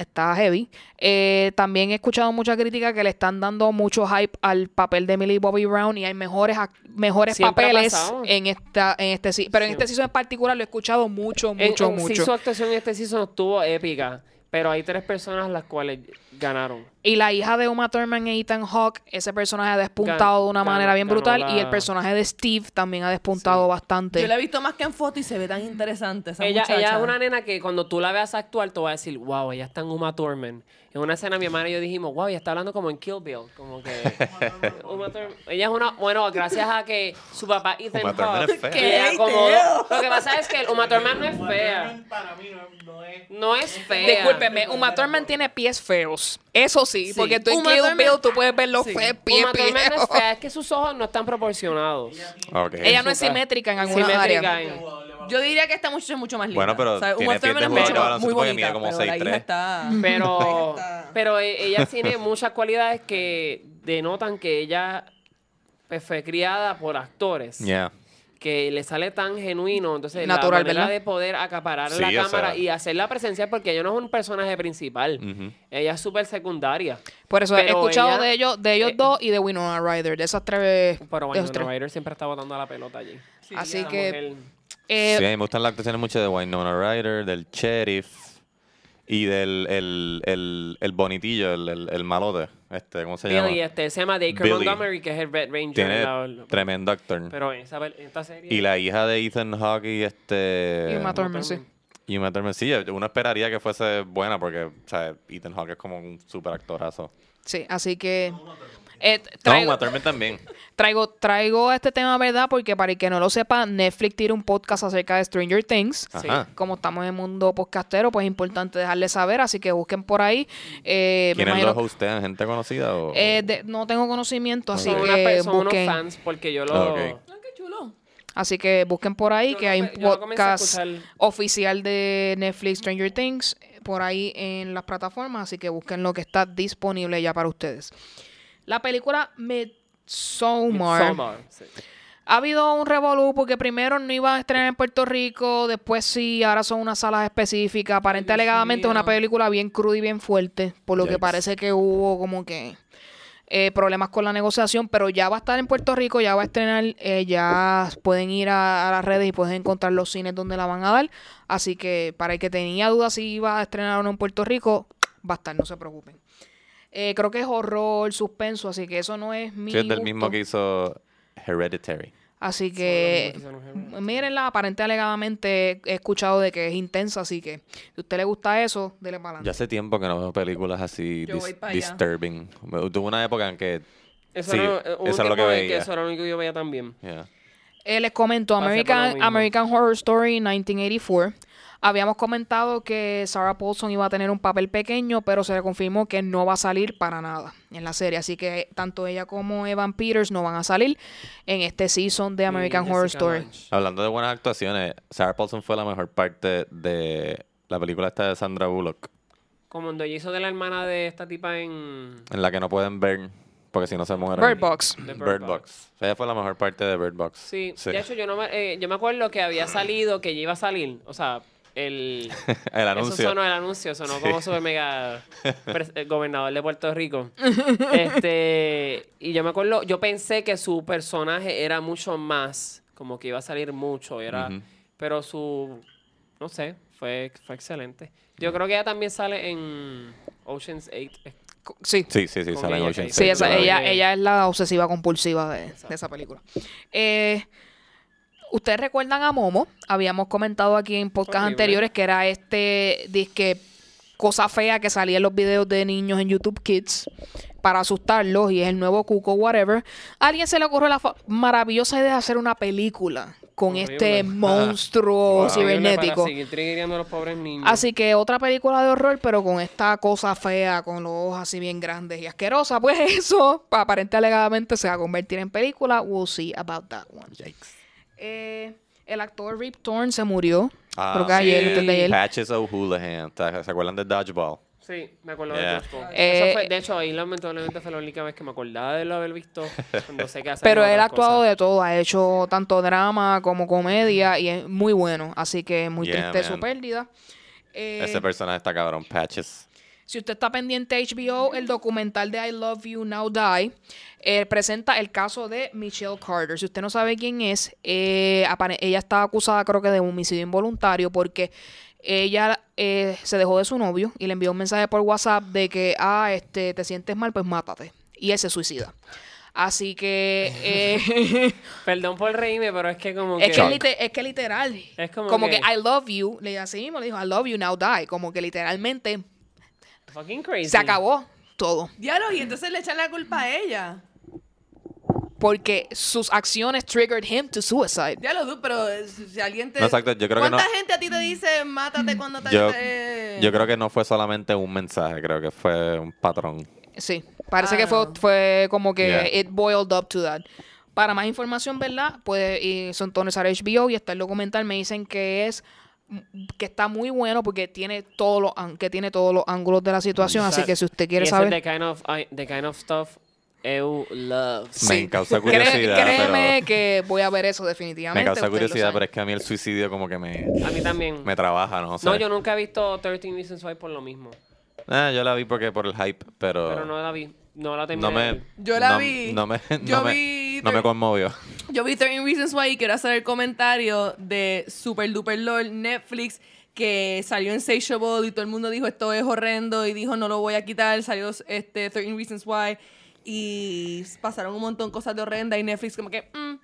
Está heavy. Eh, también he escuchado mucha crítica que le están dando mucho hype al papel de Millie Bobby Brown y hay mejores mejores Siempre papeles en esta en este pero en este season en particular lo he escuchado mucho mucho en sí, mucho. su actuación en este season estuvo épica, pero hay tres personas las cuales ganaron. y la hija de Uma Thurman e Ethan Hawke ese personaje ha despuntado Gan- de una ganó- manera bien brutal la- y el personaje de Steve también ha despuntado bastante Yo la he visto más que en foto y se ve tan interesante esa Ella, muchacha. ella es una nena que cuando tú la veas actuar, te vas a decir, wow, ella está en Uma Thurman. En una escena mi hermana y yo dijimos, wow, ella está hablando como en Kill Bill. Como que... Uma Thurman- Ella es una... Bueno, gracias a que su papá Ethan Uma Thurman Hawke... es fea. que. Lo que pasa es que Uma Thurman no es fea. Para mí no, no es. No es fea. Discúlpeme, Uma Thurman tiene pies feos. Eso sí, Sí. porque tú en Uma Kill Thurman- Bill tú puedes ver los Sí. feos pies Uma Thurman no es fea, es que sus ojos no están proporcionados. Ok. Ella no es simétrica en algunas Simétrica áreas. en- Yo diría que esta muchacha es mucho más linda. Bueno, pero O sea, tiene pies de jugador de baloncesto muy porque bonita, mide como pero la 6'3". hija está... Pero, pero ella tiene muchas cualidades que denotan que ella pues, fue criada por actores. Yeah. Que le sale tan genuino. Entonces, Natural, la manera ¿verdad? de poder acaparar Sí, la o cámara sea. y hacerla presencial porque ella no es un personaje principal. Ella es súper secundaria. Por eso he escuchado ella- de ellos, de ellos eh, dos y de Winona Ryder, de esas tres. Pero de bueno, esos tres. Ryder siempre está botando la pelota allí. Así que mujer- eh, sí, a mí me gustan las actuaciones mucho de Winona Ryder, del sheriff. Y del el, el, el bonitillo, el, el, el malote, este, ¿cómo se llama? Billy, este, se llama Dacre Billy. Montgomery, que es el Red Ranger. Tiene la- la- tremendo actor. pero en esa, en esta serie... y la hija de Ethan Hawke y este... Y Uma Thurman, sí. Uma Thurman, sí, uno esperaría que fuese buena porque, o sea, Ethan Hawke es como un super actorazo. Sí, así que... eh, traigo, también. traigo, traigo este tema, ¿verdad? Porque para el que no lo sepa, Netflix tiene un podcast acerca de Stranger Things. Sí. Como estamos en el mundo podcastero, pues es importante dejarle saber, así que busquen por ahí. Eh, ¿Quiénes imagino- los hostean? ¿Gente conocida o...? eh, de- no tengo conocimiento, así que unos busquen. fans porque yo lo... Ah, ok. Ah, qué chulo. Así que busquen por ahí Yo que hay un podcast oficial de Netflix Stranger Things por ahí en las plataformas, así que busquen lo que está disponible ya para ustedes. La película Midsommar. Midsommar, sí. Ha habido un revolú porque primero no iba a estrenar en Puerto Rico, después sí, ahora son unas salas específicas. Aparente Dios alegadamente es una película bien cruda y bien fuerte, por lo que parece que hubo como que eh, problemas con la negociación, pero ya va a estar en Puerto Rico, ya va a estrenar, eh, ya pueden ir a, a las redes y pueden encontrar los cines donde la van a dar. Así que para el que tenía dudas si iba a estrenar o no en Puerto Rico, va a estar, no se preocupen. Eh, creo que es horror, suspenso, así que eso no es mi Sí, es del gusto. mismo que hizo Hereditary. Así que que hicieron mírenla, aparente alegadamente he escuchado de que es intensa, así que si a usted le gusta eso, dele para Ya adelante. hace tiempo que no veo películas así Yo dis- disturbing. Tuve una época en que... Eso, Sí, un eso es lo que veía. eso era lo único que yo veía también. yeah. Eh, les comento, American. American Horror Story 1984. Habíamos comentado que Sarah Paulson iba a tener un papel pequeño, pero se le confirmó que no va a salir para nada en la serie. Así que tanto ella como Evan Peters no van a salir en este season de American Y Horror Story. Lange. Hablando de buenas actuaciones, Sarah Paulson fue la mejor parte de la película esta de Sandra Bullock, Como cuando ella hizo de la hermana de esta tipa en... en la que no pueden ver porque si no se mueren. Bird Box. Bird Box. Ella fue la mejor parte de Bird Box. Sí, de hecho yo no me, eh, yo me acuerdo que había salido, que ya iba a salir, o sea, el... el Eso anuncio. sonó el anuncio, sonó como super mega el gobernador de Puerto Rico. este, y yo me acuerdo, yo pensé que su personaje era mucho más, como que iba a salir mucho, era, pero su, no sé, fue, fue excelente. Yo creo que ella también sale en Ocean's 8. Sí. Sí, sí, sí, sale en ella, Ocean que- Sí, esa- ella, ella es la obsesiva compulsiva de, de esa película. Eh, Ustedes recuerdan a Momo, habíamos comentado aquí en podcast Horrible. anteriores que era este disque cosa fea que salía en los videos de niños en YouTube Kids para asustarlos y es el nuevo Cuco, whatever. A alguien se le ocurrió la maravillosa idea de hacer una película con Horrible. este monstruo Wow. cibernético. Para seguir trigueando a los pobres niños. Así que otra película de horror, pero con esta cosa fea, con los ojos así bien grandes y asquerosa, pues eso, aparente alegadamente se va a convertir en película. We'll see about that one. Yikes. Eh, el actor Rip Torn se murió. Ah, Creo que ayer, sí. antes de ayer. Patches O'Houlihan. ¿te- ¿Se acuerdan de Dodgeball? Sí, me acuerdo Yeah. de Dodgeball. Eh, Eso fue, de hecho, ahí lamentablemente fue la única vez que me acordaba de lo haber visto. Cuando sé que hace Pero él ha actuado cosas. de todo, ha hecho tanto drama como comedia y es muy bueno. Así que muy Yeah, triste su pérdida. Eh, Ese personaje está cabrón, Patches. Si usted está pendiente de HBO, el documental de I Love You Now Die eh, presenta el caso de Michelle Carter. Si usted no sabe quién es, eh, ella está acusada creo que de homicidio involuntario porque ella eh, se dejó de su novio y le envió un mensaje por WhatsApp de que, ah, este, te sientes mal, pues mátate. Y él se suicida. Así que... eh, Perdón por reírme, pero es que como Es que... que, lite- es que literal. Es como que, que- I love you. Le así mismo le dijo I love you now die. Como que literalmente Fucking crazy. se acabó todo. Diablo, y entonces le echan la culpa a ella. Porque sus acciones triggered him to suicide. Diablo, tú, pero eh, si alguien te... No, exacto, yo creo que ¿Cuánta no- gente a ti te dice mátate cuando te... Yo, te- yo creo que no fue solamente un mensaje, creo que fue un patrón. Sí, parece Ah. que fue, fue como que Yeah. it boiled up to that. Para más información, ¿verdad? Puede ir sintonizar HBO y está el documental. Me dicen que es que está muy bueno porque tiene todos los que tiene todos los ángulos de la situación. Así que si usted quiere saber, the kind of, I- the kind of stuff eu love. Me causa Cré- curiosidad, créeme pero- que voy a ver eso definitivamente. Me causa curiosidad, pero es que a mí el suicidio como que me, A mí también. me trabaja, ¿no? O sea, No, yo nunca he visto 13 Reasons Why por lo mismo. ah, yo la vi porque por el hype, pero, Pero no la vi. No la terminé. no me... Yo la no- vi. No me, Yo no me, no me conmovió. Yo vi 13 Reasons Why y quiero hacer el comentario de Super Duper LOL Netflix que salió en Satiable y todo el mundo dijo esto es horrendo y dijo no lo voy a quitar. Salió este 13 Reasons Why y pasaron un montón de cosas de horrenda y Netflix como que mm,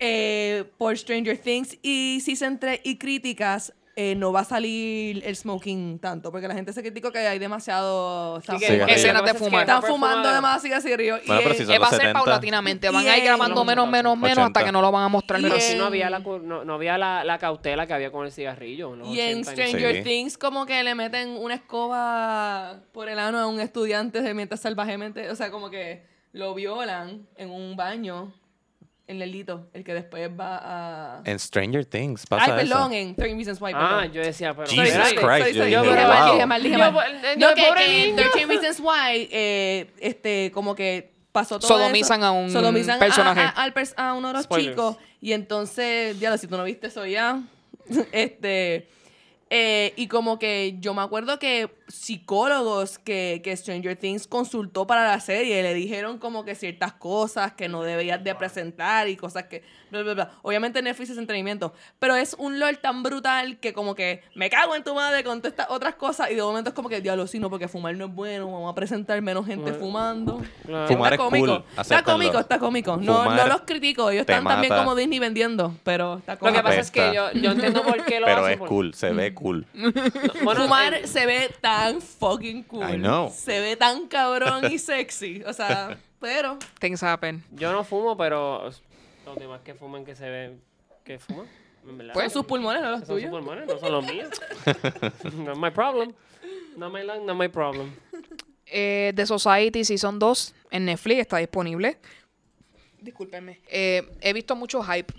eh, por Stranger Things y Season 3 y críticas eh, no va a salir el smoking tanto porque la gente se criticó que hay demasiado están Sí, que- fumando- escenas de fumar. están fumando demasiado cigarrillo y Bueno, pero si son va a ser 70. paulatinamente. Van a ir grabando menos, menos, menos hasta 80. que no lo van a mostrar. Y Pero si no había la, no, no había la, la cautela que había con el cigarrillo. Y en 80 Stranger Sí. Things como que le meten una escoba por el ano a un estudiante de mientras salvajemente, o sea, como que lo violan en un baño en Lelito, el que después va a... En Stranger Things Ay, pasa perdón, eso. en 13 Reasons Why, Ah, perdón. yo decía, pero... Jesus. Christ, yo yo dije, dije, wow. dije mal, dije Yo, mal. No, yo, que, pobre que en niño. 13 Reasons Why, eh, este, como que pasó todo Sodomizan eso. a un Sodomizan personaje. A, uno de los Spoilers. chicos. Y entonces, ya si tú no viste eso ya, este... eh, y como que yo me acuerdo que psicólogos que, que Stranger Things consultó para la serie le dijeron como que ciertas cosas que no debías de presentar y cosas que bla, bla, bla. Obviamente Netflix es entretenimiento, pero es un lore tan brutal que como que me cago en tu madre con todas estas otras cosas y de momento es como que diablo, sí, no, porque fumar no es bueno, vamos a presentar menos gente Bueno. fumando. Claro. Fumar está es cómico. cool, Está cómico, está cómico. No, no los critico, ellos están también mata. como Disney vendiendo, pero está Lo cómico. que pasa es que yo, yo entiendo por qué lo Pero hacen, es por- cool, se ve cool. Bueno, Fumar se ve tan fucking cool. I know. Se ve tan cabrón y sexy. O sea, pero. Things happen. yo no fumo, pero los demás que fuman que se ven que fuman, en verdad. Son sus pulmones, no los Son sus tuyos. pulmones, no son los míos. Not my problem. Not my lung, not my problem. Eh, The Society Season 2 en Netflix está disponible. Discúlpenme. Eh, he visto mucho hype.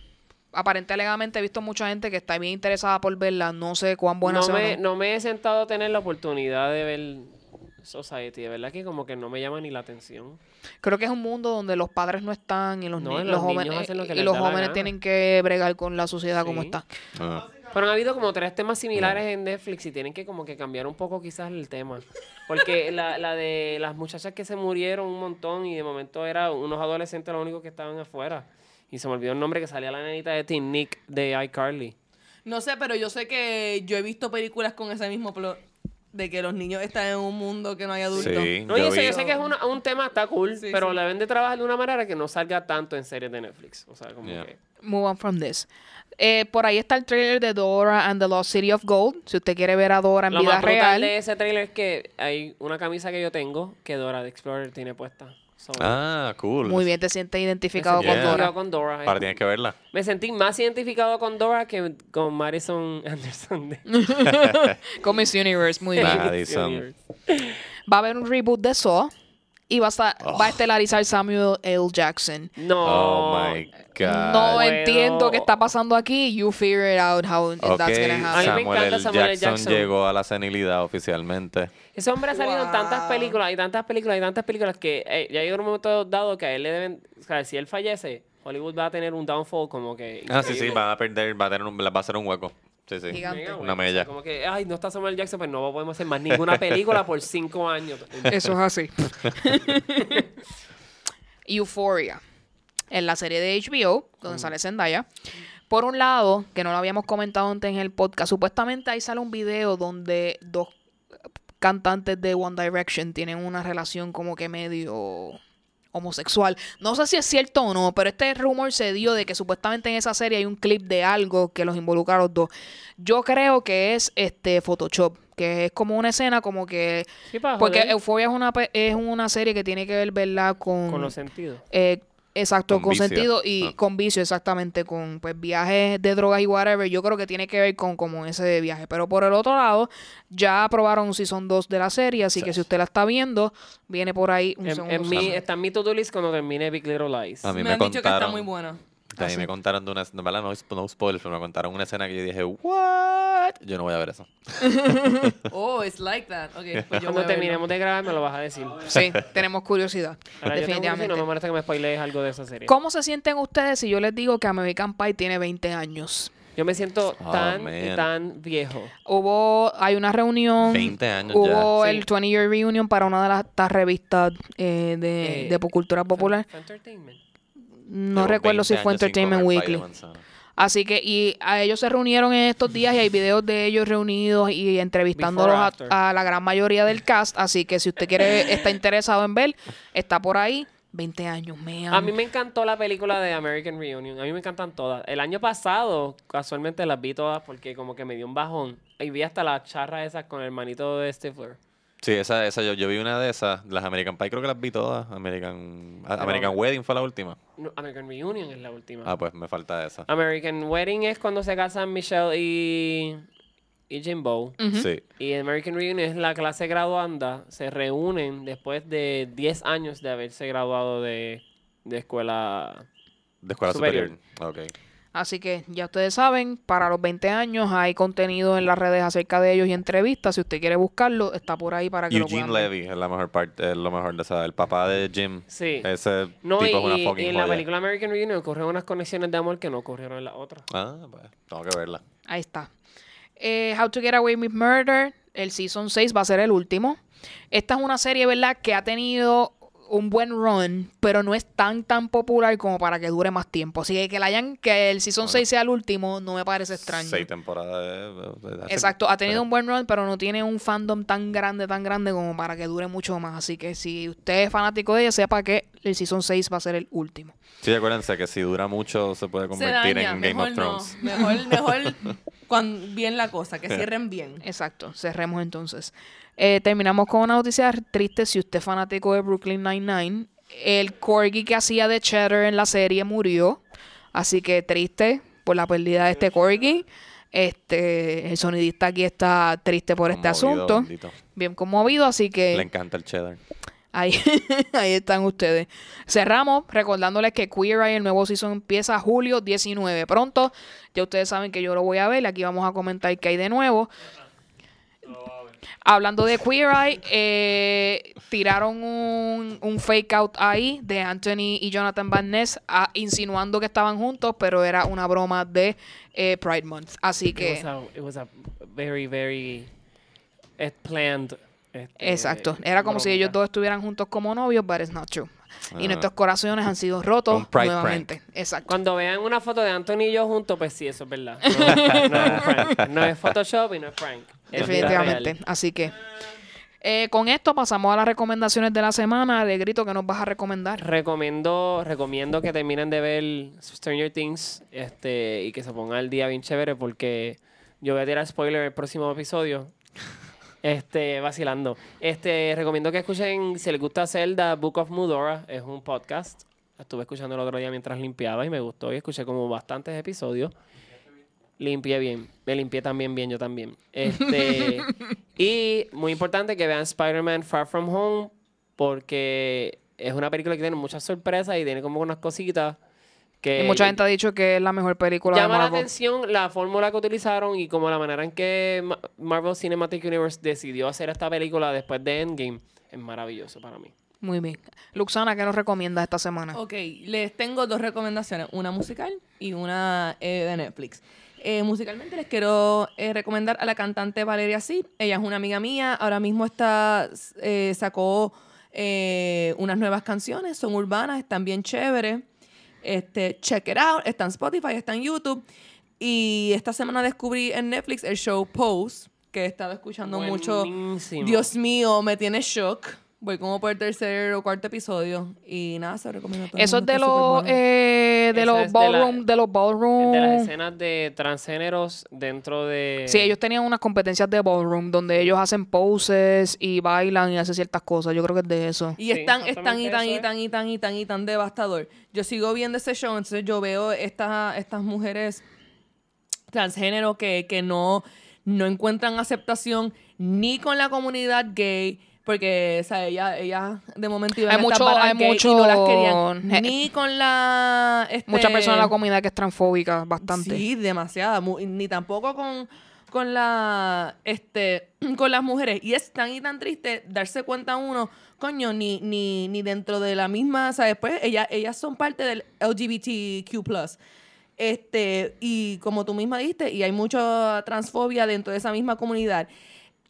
Aparentemente, alegadamente, he visto mucha gente que está bien interesada por verla. No sé cuán buena no, sea. o me, no. no me he sentado a tener la oportunidad de ver Society. De verdad que como que no me llama ni la atención. Creo que es un mundo donde los padres no están y los, No, los los niños jóvenes, hacen lo que y los jóvenes tienen que bregar con la sociedad como Sí. está. Ah. Pero han habido como tres temas similares en Netflix y tienen que como que cambiar un poco quizás el tema. Porque la, la de las muchachas que se murieron un montón y de momento eran unos adolescentes los únicos que estaban afuera. Y se me olvidó el nombre que salía la nenita de Teen Nick de iCarly. No sé, pero yo sé que yo he visto películas con ese mismo plot. De que los niños están en un mundo que no hay adultos. Sí, No, y yo eso vi- yo sé que es una- un tema, está cool, Sí, pero sí. la deben de trabajar de una manera que no salga tanto en series de Netflix. O sea, como Yeah. que... Move on from this. Eh, por ahí está el trailer de Dora and the Lost City of Gold. Si usted quiere ver a Dora en Lo vida más brutal real. de ese trailer es que hay una camisa que yo tengo que Dora de Explorer tiene puesta. So, Ah, cool. Muy bien, te sientes identificado con Yeah. Dora. con Dora. Ahora tienes que verla. Me sentí más identificado con Dora que con Madison Anderson. de Con Miss Universe, muy bien. Madison. Va a haber un reboot de Saw y va a, estar- va a estelarizar Samuel L. Jackson. No. Oh my God. No entiendo qué está pasando aquí. You figure it out how Ok, that's gonna happen. Samuel L. Samuel L. Jackson, Jackson. llegó a la senilidad oficialmente. Ese hombre ha salido en tantas películas y tantas películas y tantas películas que eh, ya llegó un momento dado que a él le deben. O sea, si él fallece, Hollywood va a tener un downfall como que. Ah, sí, sí, va a perder, va a tener un, va a ser un hueco. Sí, sí. Gigante. Mega, güey. Una O sea, mella. como que, ay, no está Samuel Jackson, pues no podemos hacer más ninguna película por cinco años. Eso es así. Euphoria. En la serie de HBO, donde sale Zendaya. Por un lado, que no lo habíamos comentado antes en el podcast, supuestamente ahí sale un video donde dos cantantes de One Direction tienen una relación como que medio homosexual. No sé si es cierto o no, pero este rumor se dio de que supuestamente en esa serie hay un clip de algo que los involucra a los dos. Yo creo que es este Photoshop, que es como una escena como que Sí, porque Euphoria es una es una serie que tiene que ver, ¿verdad? Con, con los sentidos. eh, exacto, Con sentido y Ah. con vicio, exactamente, con pues viajes de drogas y whatever. Yo creo que tiene que ver con como ese viaje. Pero por el otro lado, ya aprobaron Season 2 de la serie, así que si usted la está viendo, viene por ahí un En, segundo. en mi, está en mi to-do list cuando termine Big Little Lies. A mí me, me, han dicho que está contaron. muy buena. A mí me contaron de una. No, ¿verdad? no, no spoilers, pero me contaron una escena que yo dije, ¿What? Yo no voy a ver eso. Oh, it's like that. Ok, pues yo Cuando terminemos de grabar me lo vas a decir. Sí, tenemos curiosidad, Ahora, definitivamente. no me molesta que me spoilees algo de esa serie. ¿Cómo se sienten ustedes si yo les digo que American Pie tiene 20 años? Yo me siento Oh, tan, man. tan viejo. Hubo, hay una reunión. 20 años Hubo ya. el Sí. 20 Year Reunion para una de las revistas eh, de, Eh, de cultura popular. Entertainment. No recuerdo 20 si fue Entertainment Weekly. Así que, y a ellos se reunieron en estos días y hay videos de ellos reunidos y entrevistándolos a la gran mayoría del cast. Así que si usted quiere, está interesado en ver, está por ahí. 20 años, me A mí me encantó la película de American Reunion. A mí me encantan todas. El año pasado, casualmente las vi todas porque como que me dio un bajón. Y vi hasta las charras esas con el manito de Stifler. Sí, esa, esa yo, yo vi una de esas. Las American Pie creo que las vi todas. American, American Wedding fue la última. No, American Reunion es la última. Ah, pues me falta esa. American Wedding es cuando se casan Michelle y, y Jimbo. Sí. Y American Reunion es la clase graduanda. Se reúnen después de 10 años de haberse graduado de, de escuela. De escuela Superior. superior. Ok. Así que ya ustedes saben, para los 20 años hay contenido en las redes acerca de ellos y entrevistas. Si usted quiere buscarlo, está por ahí para que lo Eugene puedan ver. Levy es la mejor parte, es lo mejor de esa. El papá de Jim. Sí. Ese No, y, tipo es una y fucking en la película American Reunion ocurrieron unas conexiones de amor que no ocurrieron en la otra. Ah, pues tengo que verla. Ahí está. Eh, How to Get Away with Murder, el Season 6 va a ser el último. Esta es una serie, ¿verdad?, que ha tenido un buen run, pero no es tan tan popular como para que dure más tiempo. Así que que, la hayan, que el Season 6 sea el último no me parece extraño. Seis temporadas. de- de- de- Exacto, ha tenido un buen run, pero no tiene un fandom tan grande, tan grande como para que dure mucho más. Así que si usted es fanático de ella, sepa que el Season 6 va a ser el último. Sí, acuérdense que si dura mucho se puede Se convertir daña, en Game mejor of no. Thrones. Mejor, mejor cuando, bien la cosa, que cierren bien. Exacto, cerremos entonces. Eh, terminamos con una noticia triste. Si usted es fanático de Brooklyn Nine-Nine, el corgi que hacía de Cheddar en la serie murió. Así que triste por la pérdida de este corgi. Este, el sonidista aquí está triste por este asunto. bendito. Bien conmovido, así Le que encanta el cheddar. ahí, ahí están ustedes. Cerramos recordándoles que Queer Eye, el nuevo season, empieza julio 19. Pronto, ya ustedes saben que yo lo voy a ver. Aquí vamos a comentar qué hay de nuevo. Hablando de Queer Eye, eh, tiraron un, un fake out ahí de Anthony y Jonathan Van Ness ah, insinuando que estaban juntos, pero era una broma de eh, Pride Month. Así It que, was a, it was a very, very planned. este, exacto, era como si ellos dos estuvieran juntos como novios, but it's not true. Y Ah. nuestros corazones han sido rotos nuevamente. Exacto. Cuando vean una foto de Anthony y yo juntos, pues sí, eso es verdad. No, no es prank. No es Photoshop y no es prank. Es vida Definitivamente. Así que, eh, con esto pasamos a las recomendaciones de la semana. De grito, que nos vas a recomendar? Recomiendo, recomiendo que terminen de ver Stranger Things este, y que se pongan al día bien chévere porque yo voy a tirar spoiler el próximo episodio. Este, vacilando. Este, recomiendo que escuchen, si les gusta Zelda, Book of Mudora, es un podcast. Estuve escuchando el otro día mientras limpiaba y me gustó y escuché como bastantes episodios. Limpié bien. Me limpié también bien, yo también. Este, y muy importante que vean Spider-Man Far From Home porque es una película que tiene muchas sorpresas y tiene como unas cositas que... Y mucha gente ha dicho que es la mejor película de Llama la atención la fórmula que utilizaron y como la manera en que Ma- Marvel Cinematic Universe decidió hacer esta película después de Endgame. Es maravilloso para mí. Muy bien. Luxana, ¿qué nos recomiendas esta semana? Ok, les tengo dos recomendaciones, una musical y una eh, de Netflix. Eh, musicalmente les quiero eh, recomendar a la cantante Valeria Sid. Ella es una amiga mía, ahora mismo está, eh, sacó eh, unas nuevas canciones, son urbanas, están bien chéveres. Este, check it out, está en Spotify, está en YouTube. Y esta semana descubrí en Netflix el show Pose, que he estado escuchando mucho. Dios mío, me tiene shock. Voy como por el tercer o cuarto episodio. Y nada, se lo recomiendo a todo Eso es de los, eh, de Eso los es de la- ballroom, de los ballroom. De las escenas de transgéneros dentro de... Sí, ellos tenían unas competencias de ballroom donde ellos hacen poses y bailan y hacen ciertas cosas. Yo creo que es de eso. Y Sí, es tan, es tan y tan y tan y tan y tan y tan devastador. Yo sigo viendo ese show, entonces yo veo estas, estas mujeres transgénero que, que no, no encuentran aceptación ni con la comunidad gay. Porque, o sea, ella, ella de momento Hay a estas mucho- hay mucho- y no las querían. Ni con la... este, Muchas personas de la comunidad que es transfóbica, bastante. Sí, demasiada. mu- Ni tampoco con, con la este con las mujeres. Y es tan y tan triste darse cuenta uno, coño, ni, ni, ni dentro de la misma, ¿sabes? Pues ellas, ellas son parte del LGBTQ. Este, y como tú misma dijiste, y hay mucha transfobia dentro de esa misma comunidad.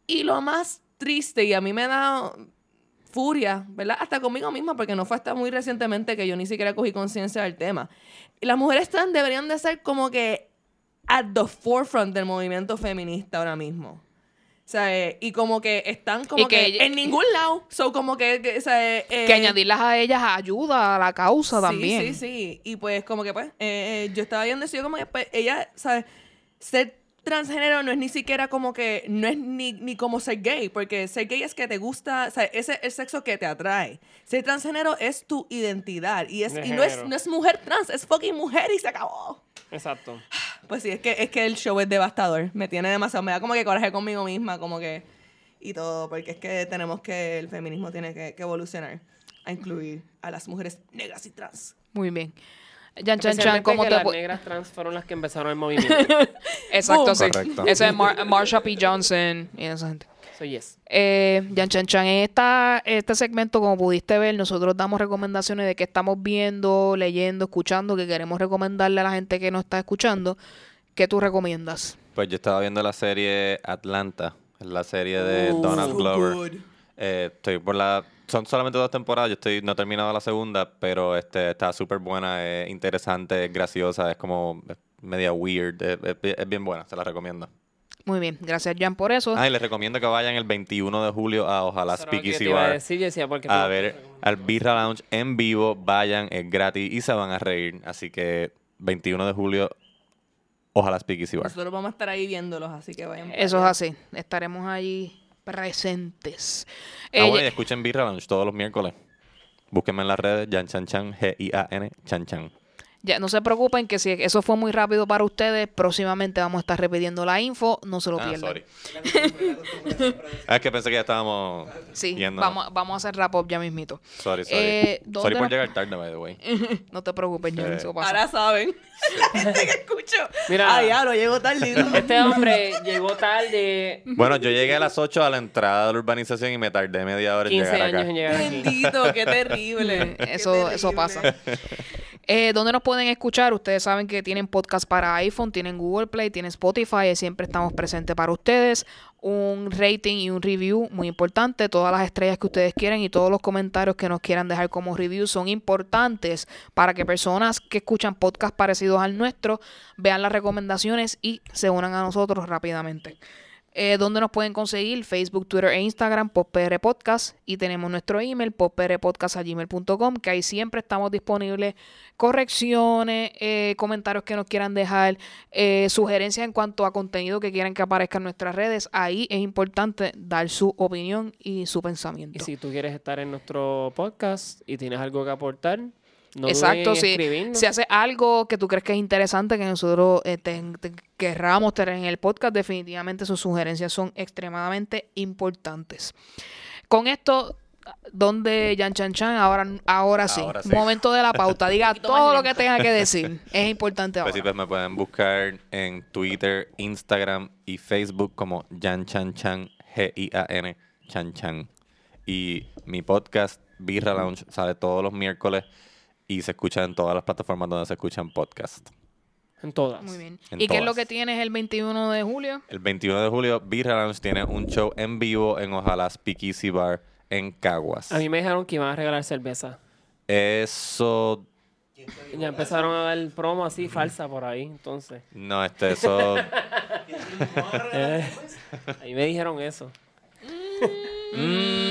Y lo más triste, y a mí me da furia, ¿verdad? Hasta conmigo misma, porque no fue hasta muy recientemente que yo ni siquiera cogí conciencia del tema. Y las mujeres trans deberían de ser como que at the forefront del movimiento feminista ahora mismo. Sea, eh, y como que están como que que, ella- en ningún lado. So, como que, que, o sea, eh, que añadirlas a ellas ayuda a la causa también. Sí, sí, sí. Y pues como que pues, eh, eh, yo estaba viendo eso yo como que pues, ella, ¿sabes? Ser transgénero no es ni siquiera como que, no es ni, ni como ser gay, porque ser gay es que te gusta, o sea, ese es el sexo que te atrae. Ser transgénero es tu identidad y, es, De y no, es, no es mujer trans, es fucking mujer y se acabó. Exacto. Pues sí, es que, es que el show es devastador. Me tiene demasiado, me da como que coraje conmigo misma, como que, y todo, porque es que tenemos que, el feminismo tiene que, que evolucionar a incluir a las mujeres negras y trans. Muy bien. Jan Chan Chan, ¿cómo que te las negras trans fueron las que empezaron el movimiento. Exacto, sí. Correcto. Ese es Mar- Marsha P. Johnson y esa gente. so, yes. Eh, Jan Chan Chan, en esta, este segmento, como pudiste ver, nosotros damos recomendaciones de que estamos viendo, leyendo, escuchando, que queremos recomendarle a la gente que nos está escuchando. ¿Qué tú recomiendas? Pues yo estaba viendo la serie Atlanta, la serie de Oh, Donald so Glover. Eh, estoy por la. Son solamente dos temporadas, yo estoy no he terminado la segunda, pero este está súper buena, es interesante, es graciosa, es como es media weird, es, es- es bien buena, se la recomiendo. Muy bien, gracias Jan por eso. Ah, y les recomiendo que vayan el 21 de julio a Ojalá te iba a Bar decir, yo decía, porque a ver al Birra Lounge en vivo, vayan, es gratis y se van a reír. Así que 21 de julio, Ojalá Speakeasy Bar. Nosotros vamos a estar ahí viéndolos, así que vayan. Eso es así, estaremos allí presentes. Ah, Eh, bueno, y escuchen Birra Lounge todos los miércoles. Búsquenme en las redes, Jan Chan Chan, G-I-A-N, Chan Chan. Ya no se preocupen que si eso fue muy rápido para ustedes, próximamente vamos a estar repitiendo la info, no se lo Ah, pierdan. sorry. Ah, es que pensé que ya estábamos Sí, yendo. vamos, vamos a hacer wrap up ya mismito. Sorry, sorry. Eh, ¿dónde sorry por llegar tarde, by the way. no te preocupes, Jan, Eh. eso pasa. Ahora saben. La gente que escucho. Mira. Ay, ya, lo llego tarde. Este hombre llegó tarde Bueno, yo llegué a las 8 a la entrada de la urbanización y me tardé media hora en 15 llegar años acá. en llegar aquí. Bendito, qué terrible. Qué Eso, eso terrible. pasa. Eh, ¿Dónde nos pueden escuchar? Ustedes saben que tienen podcast para iPhone, tienen Google Play, tienen Spotify, y siempre estamos presentes para ustedes. Un rating y un review muy importante. Todas las estrellas que ustedes quieren y todos los comentarios que nos quieran dejar como review son importantes para que personas que escuchan podcasts parecidos al nuestro vean las recomendaciones y se unan a nosotros rápidamente. Eh, ¿Dónde nos pueden conseguir? Facebook, Twitter e Instagram, PopR Podcast. Y tenemos nuestro email, poprpodcast.gmail.com, que ahí siempre estamos disponibles. Correcciones, eh, comentarios que nos quieran dejar, eh, sugerencias en cuanto a contenido que quieran que aparezca en nuestras redes. Ahí es importante dar su opinión y su Y pensamiento. si tú quieres estar en nuestro podcast y tienes algo que aportar, no Exacto, si, si hace algo que tú crees que es interesante que nosotros eh, te- te querramos tener en el podcast, definitivamente sus sugerencias son extremadamente importantes. Con esto, donde Jan Chan Chan, ahora, ahora sí, Ahora sí. momento de la pauta, diga todo lo que tenga que decir, es importante Pues sí, ahora. pues me pueden buscar en Twitter, Instagram y Facebook como Jan Chan Chan, G-I-A-N, Chan Chan. Y mi podcast, Birra Lounge, sale todos los miércoles y se escucha en todas las plataformas donde se escuchan podcasts. En todas. Muy bien. En ¿Y qué es lo que tienes el 21 de julio? El 21 de julio, Birra Lounge tiene un show en vivo en Ojalá Speakeasy Bar en Caguas. A mí me dijeron que iban a regalar cerveza. Eso... Ya empezaron a dar promo así falsa por ahí, entonces. No, este, eso... Eh, ahí me dijeron eso. Mm,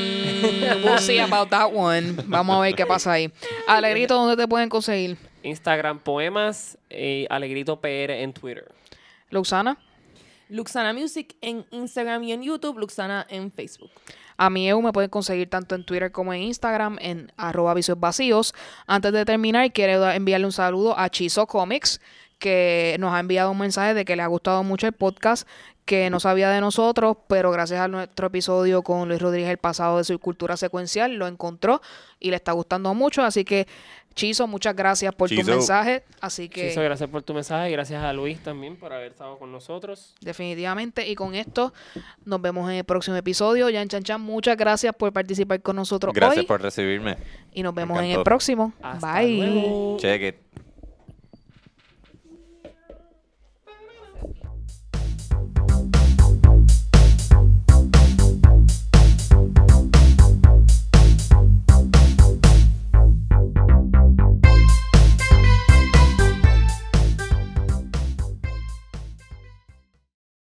we'll see about that one. Vamos a ver qué pasa ahí. Alegrito, ¿dónde te pueden conseguir? Instagram Poemas y Alegrito PR en Twitter. Luxana. Luxana Music en Instagram y en YouTube, Luxana en Facebook. A mi EU me pueden conseguir tanto en Twitter como en Instagram en arroba vicios vacíos. Antes de terminar, quiero enviarle un saludo a Chizo Comics, que nos ha enviado un mensaje de que le ha gustado mucho el podcast, que no sabía de nosotros, pero gracias a nuestro episodio con Luis Rodríguez el pasado de Subcultura Secuencial, lo encontró y le está gustando mucho. Así que, Chizo, muchas gracias por tu mensaje. Así que... Chizo, gracias por tu mensaje y gracias a Luis también por haber estado con nosotros. Definitivamente. Y con esto nos vemos en el próximo episodio. Yan Chan Chan, muchas gracias por participar con nosotros Gracias hoy. por recibirme. Y nos vemos en el próximo. Hasta Bye. luego. Check it.